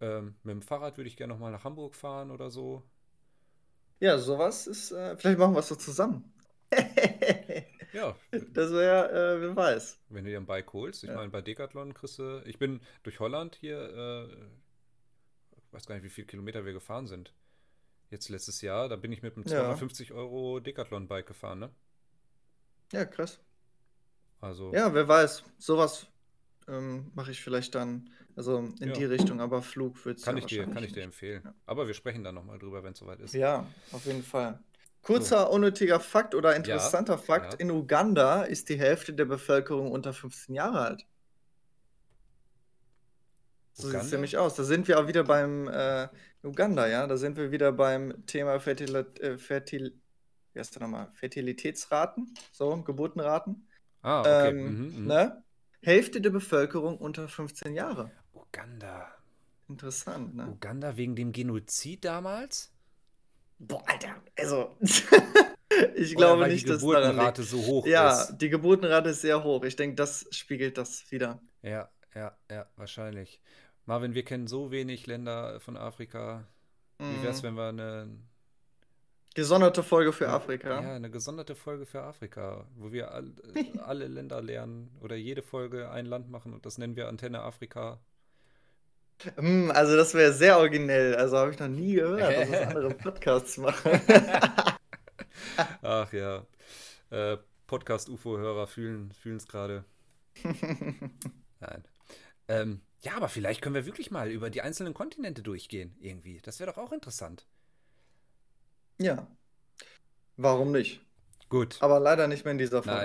Ähm, mit dem Fahrrad würde ich gerne nochmal nach Hamburg fahren oder so. Ja, sowas ist. Äh, vielleicht machen wir es so zusammen. Ja, Das wäre, äh, wer weiß. wenn du dir ein Bike holst. Ich Ja. meine, bei Decathlon kriegst du. Ich bin durch Holland hier, äh, weiß gar nicht, wie viele Kilometer wir gefahren sind. Jetzt letztes Jahr, da bin ich mit einem Ja. 250 Euro Decathlon-Bike gefahren, ne? Ja, krass. Also, Ja, wer weiß. Sowas ähm, mache ich vielleicht dann, also in die ja, Richtung, aber Flug wird es kann ja ich dir, kann ich dir empfehlen. Ja. Aber wir sprechen dann nochmal drüber, wenn es soweit ist. Ja, auf jeden Fall. Kurzer, unnötiger Fakt oder ja, interessanter Fakt: ja. In Uganda ist die Hälfte der Bevölkerung unter 15 Jahre alt. So sieht es nämlich aus. Da sind wir auch wieder beim äh, Uganda, ja. Da sind wir wieder beim Thema Fertil äh, Fertil wie heißt nochmal? Fertilitätsraten, so, Geburtenraten. Ah, okay. Ähm, mhm, mhm. ne? Hälfte der Bevölkerung unter 15 Jahre. Uganda. Interessant, ne? Uganda wegen dem Genozid damals? Boah, Alter, also. ich Oder glaube nicht, dass die Geburtenrate so hoch ja, ist. Ja, die Geburtenrate ist sehr hoch. Ich denke, das spiegelt das wieder. Ja, ja, ja, wahrscheinlich. Marvin, wir kennen so wenig Länder von Afrika. Wie wäre es, mhm. wenn wir eine gesonderte Folge für Afrika? Ja, eine gesonderte Folge für Afrika, wo wir all, alle Länder lernen oder jede Folge ein Land machen und das nennen wir Antenne Afrika. Hm, also das wäre sehr originell. Also habe ich noch nie gehört, dass es andere Podcasts machen. Ach ja. Äh, Podcast-UFO-Hörer fühlen es gerade. Nein. Ähm, ja, aber vielleicht können wir wirklich mal über die einzelnen Kontinente durchgehen, irgendwie. Das wäre doch auch interessant. Ja. Warum nicht? Gut. Aber leider nicht mehr in dieser Folge.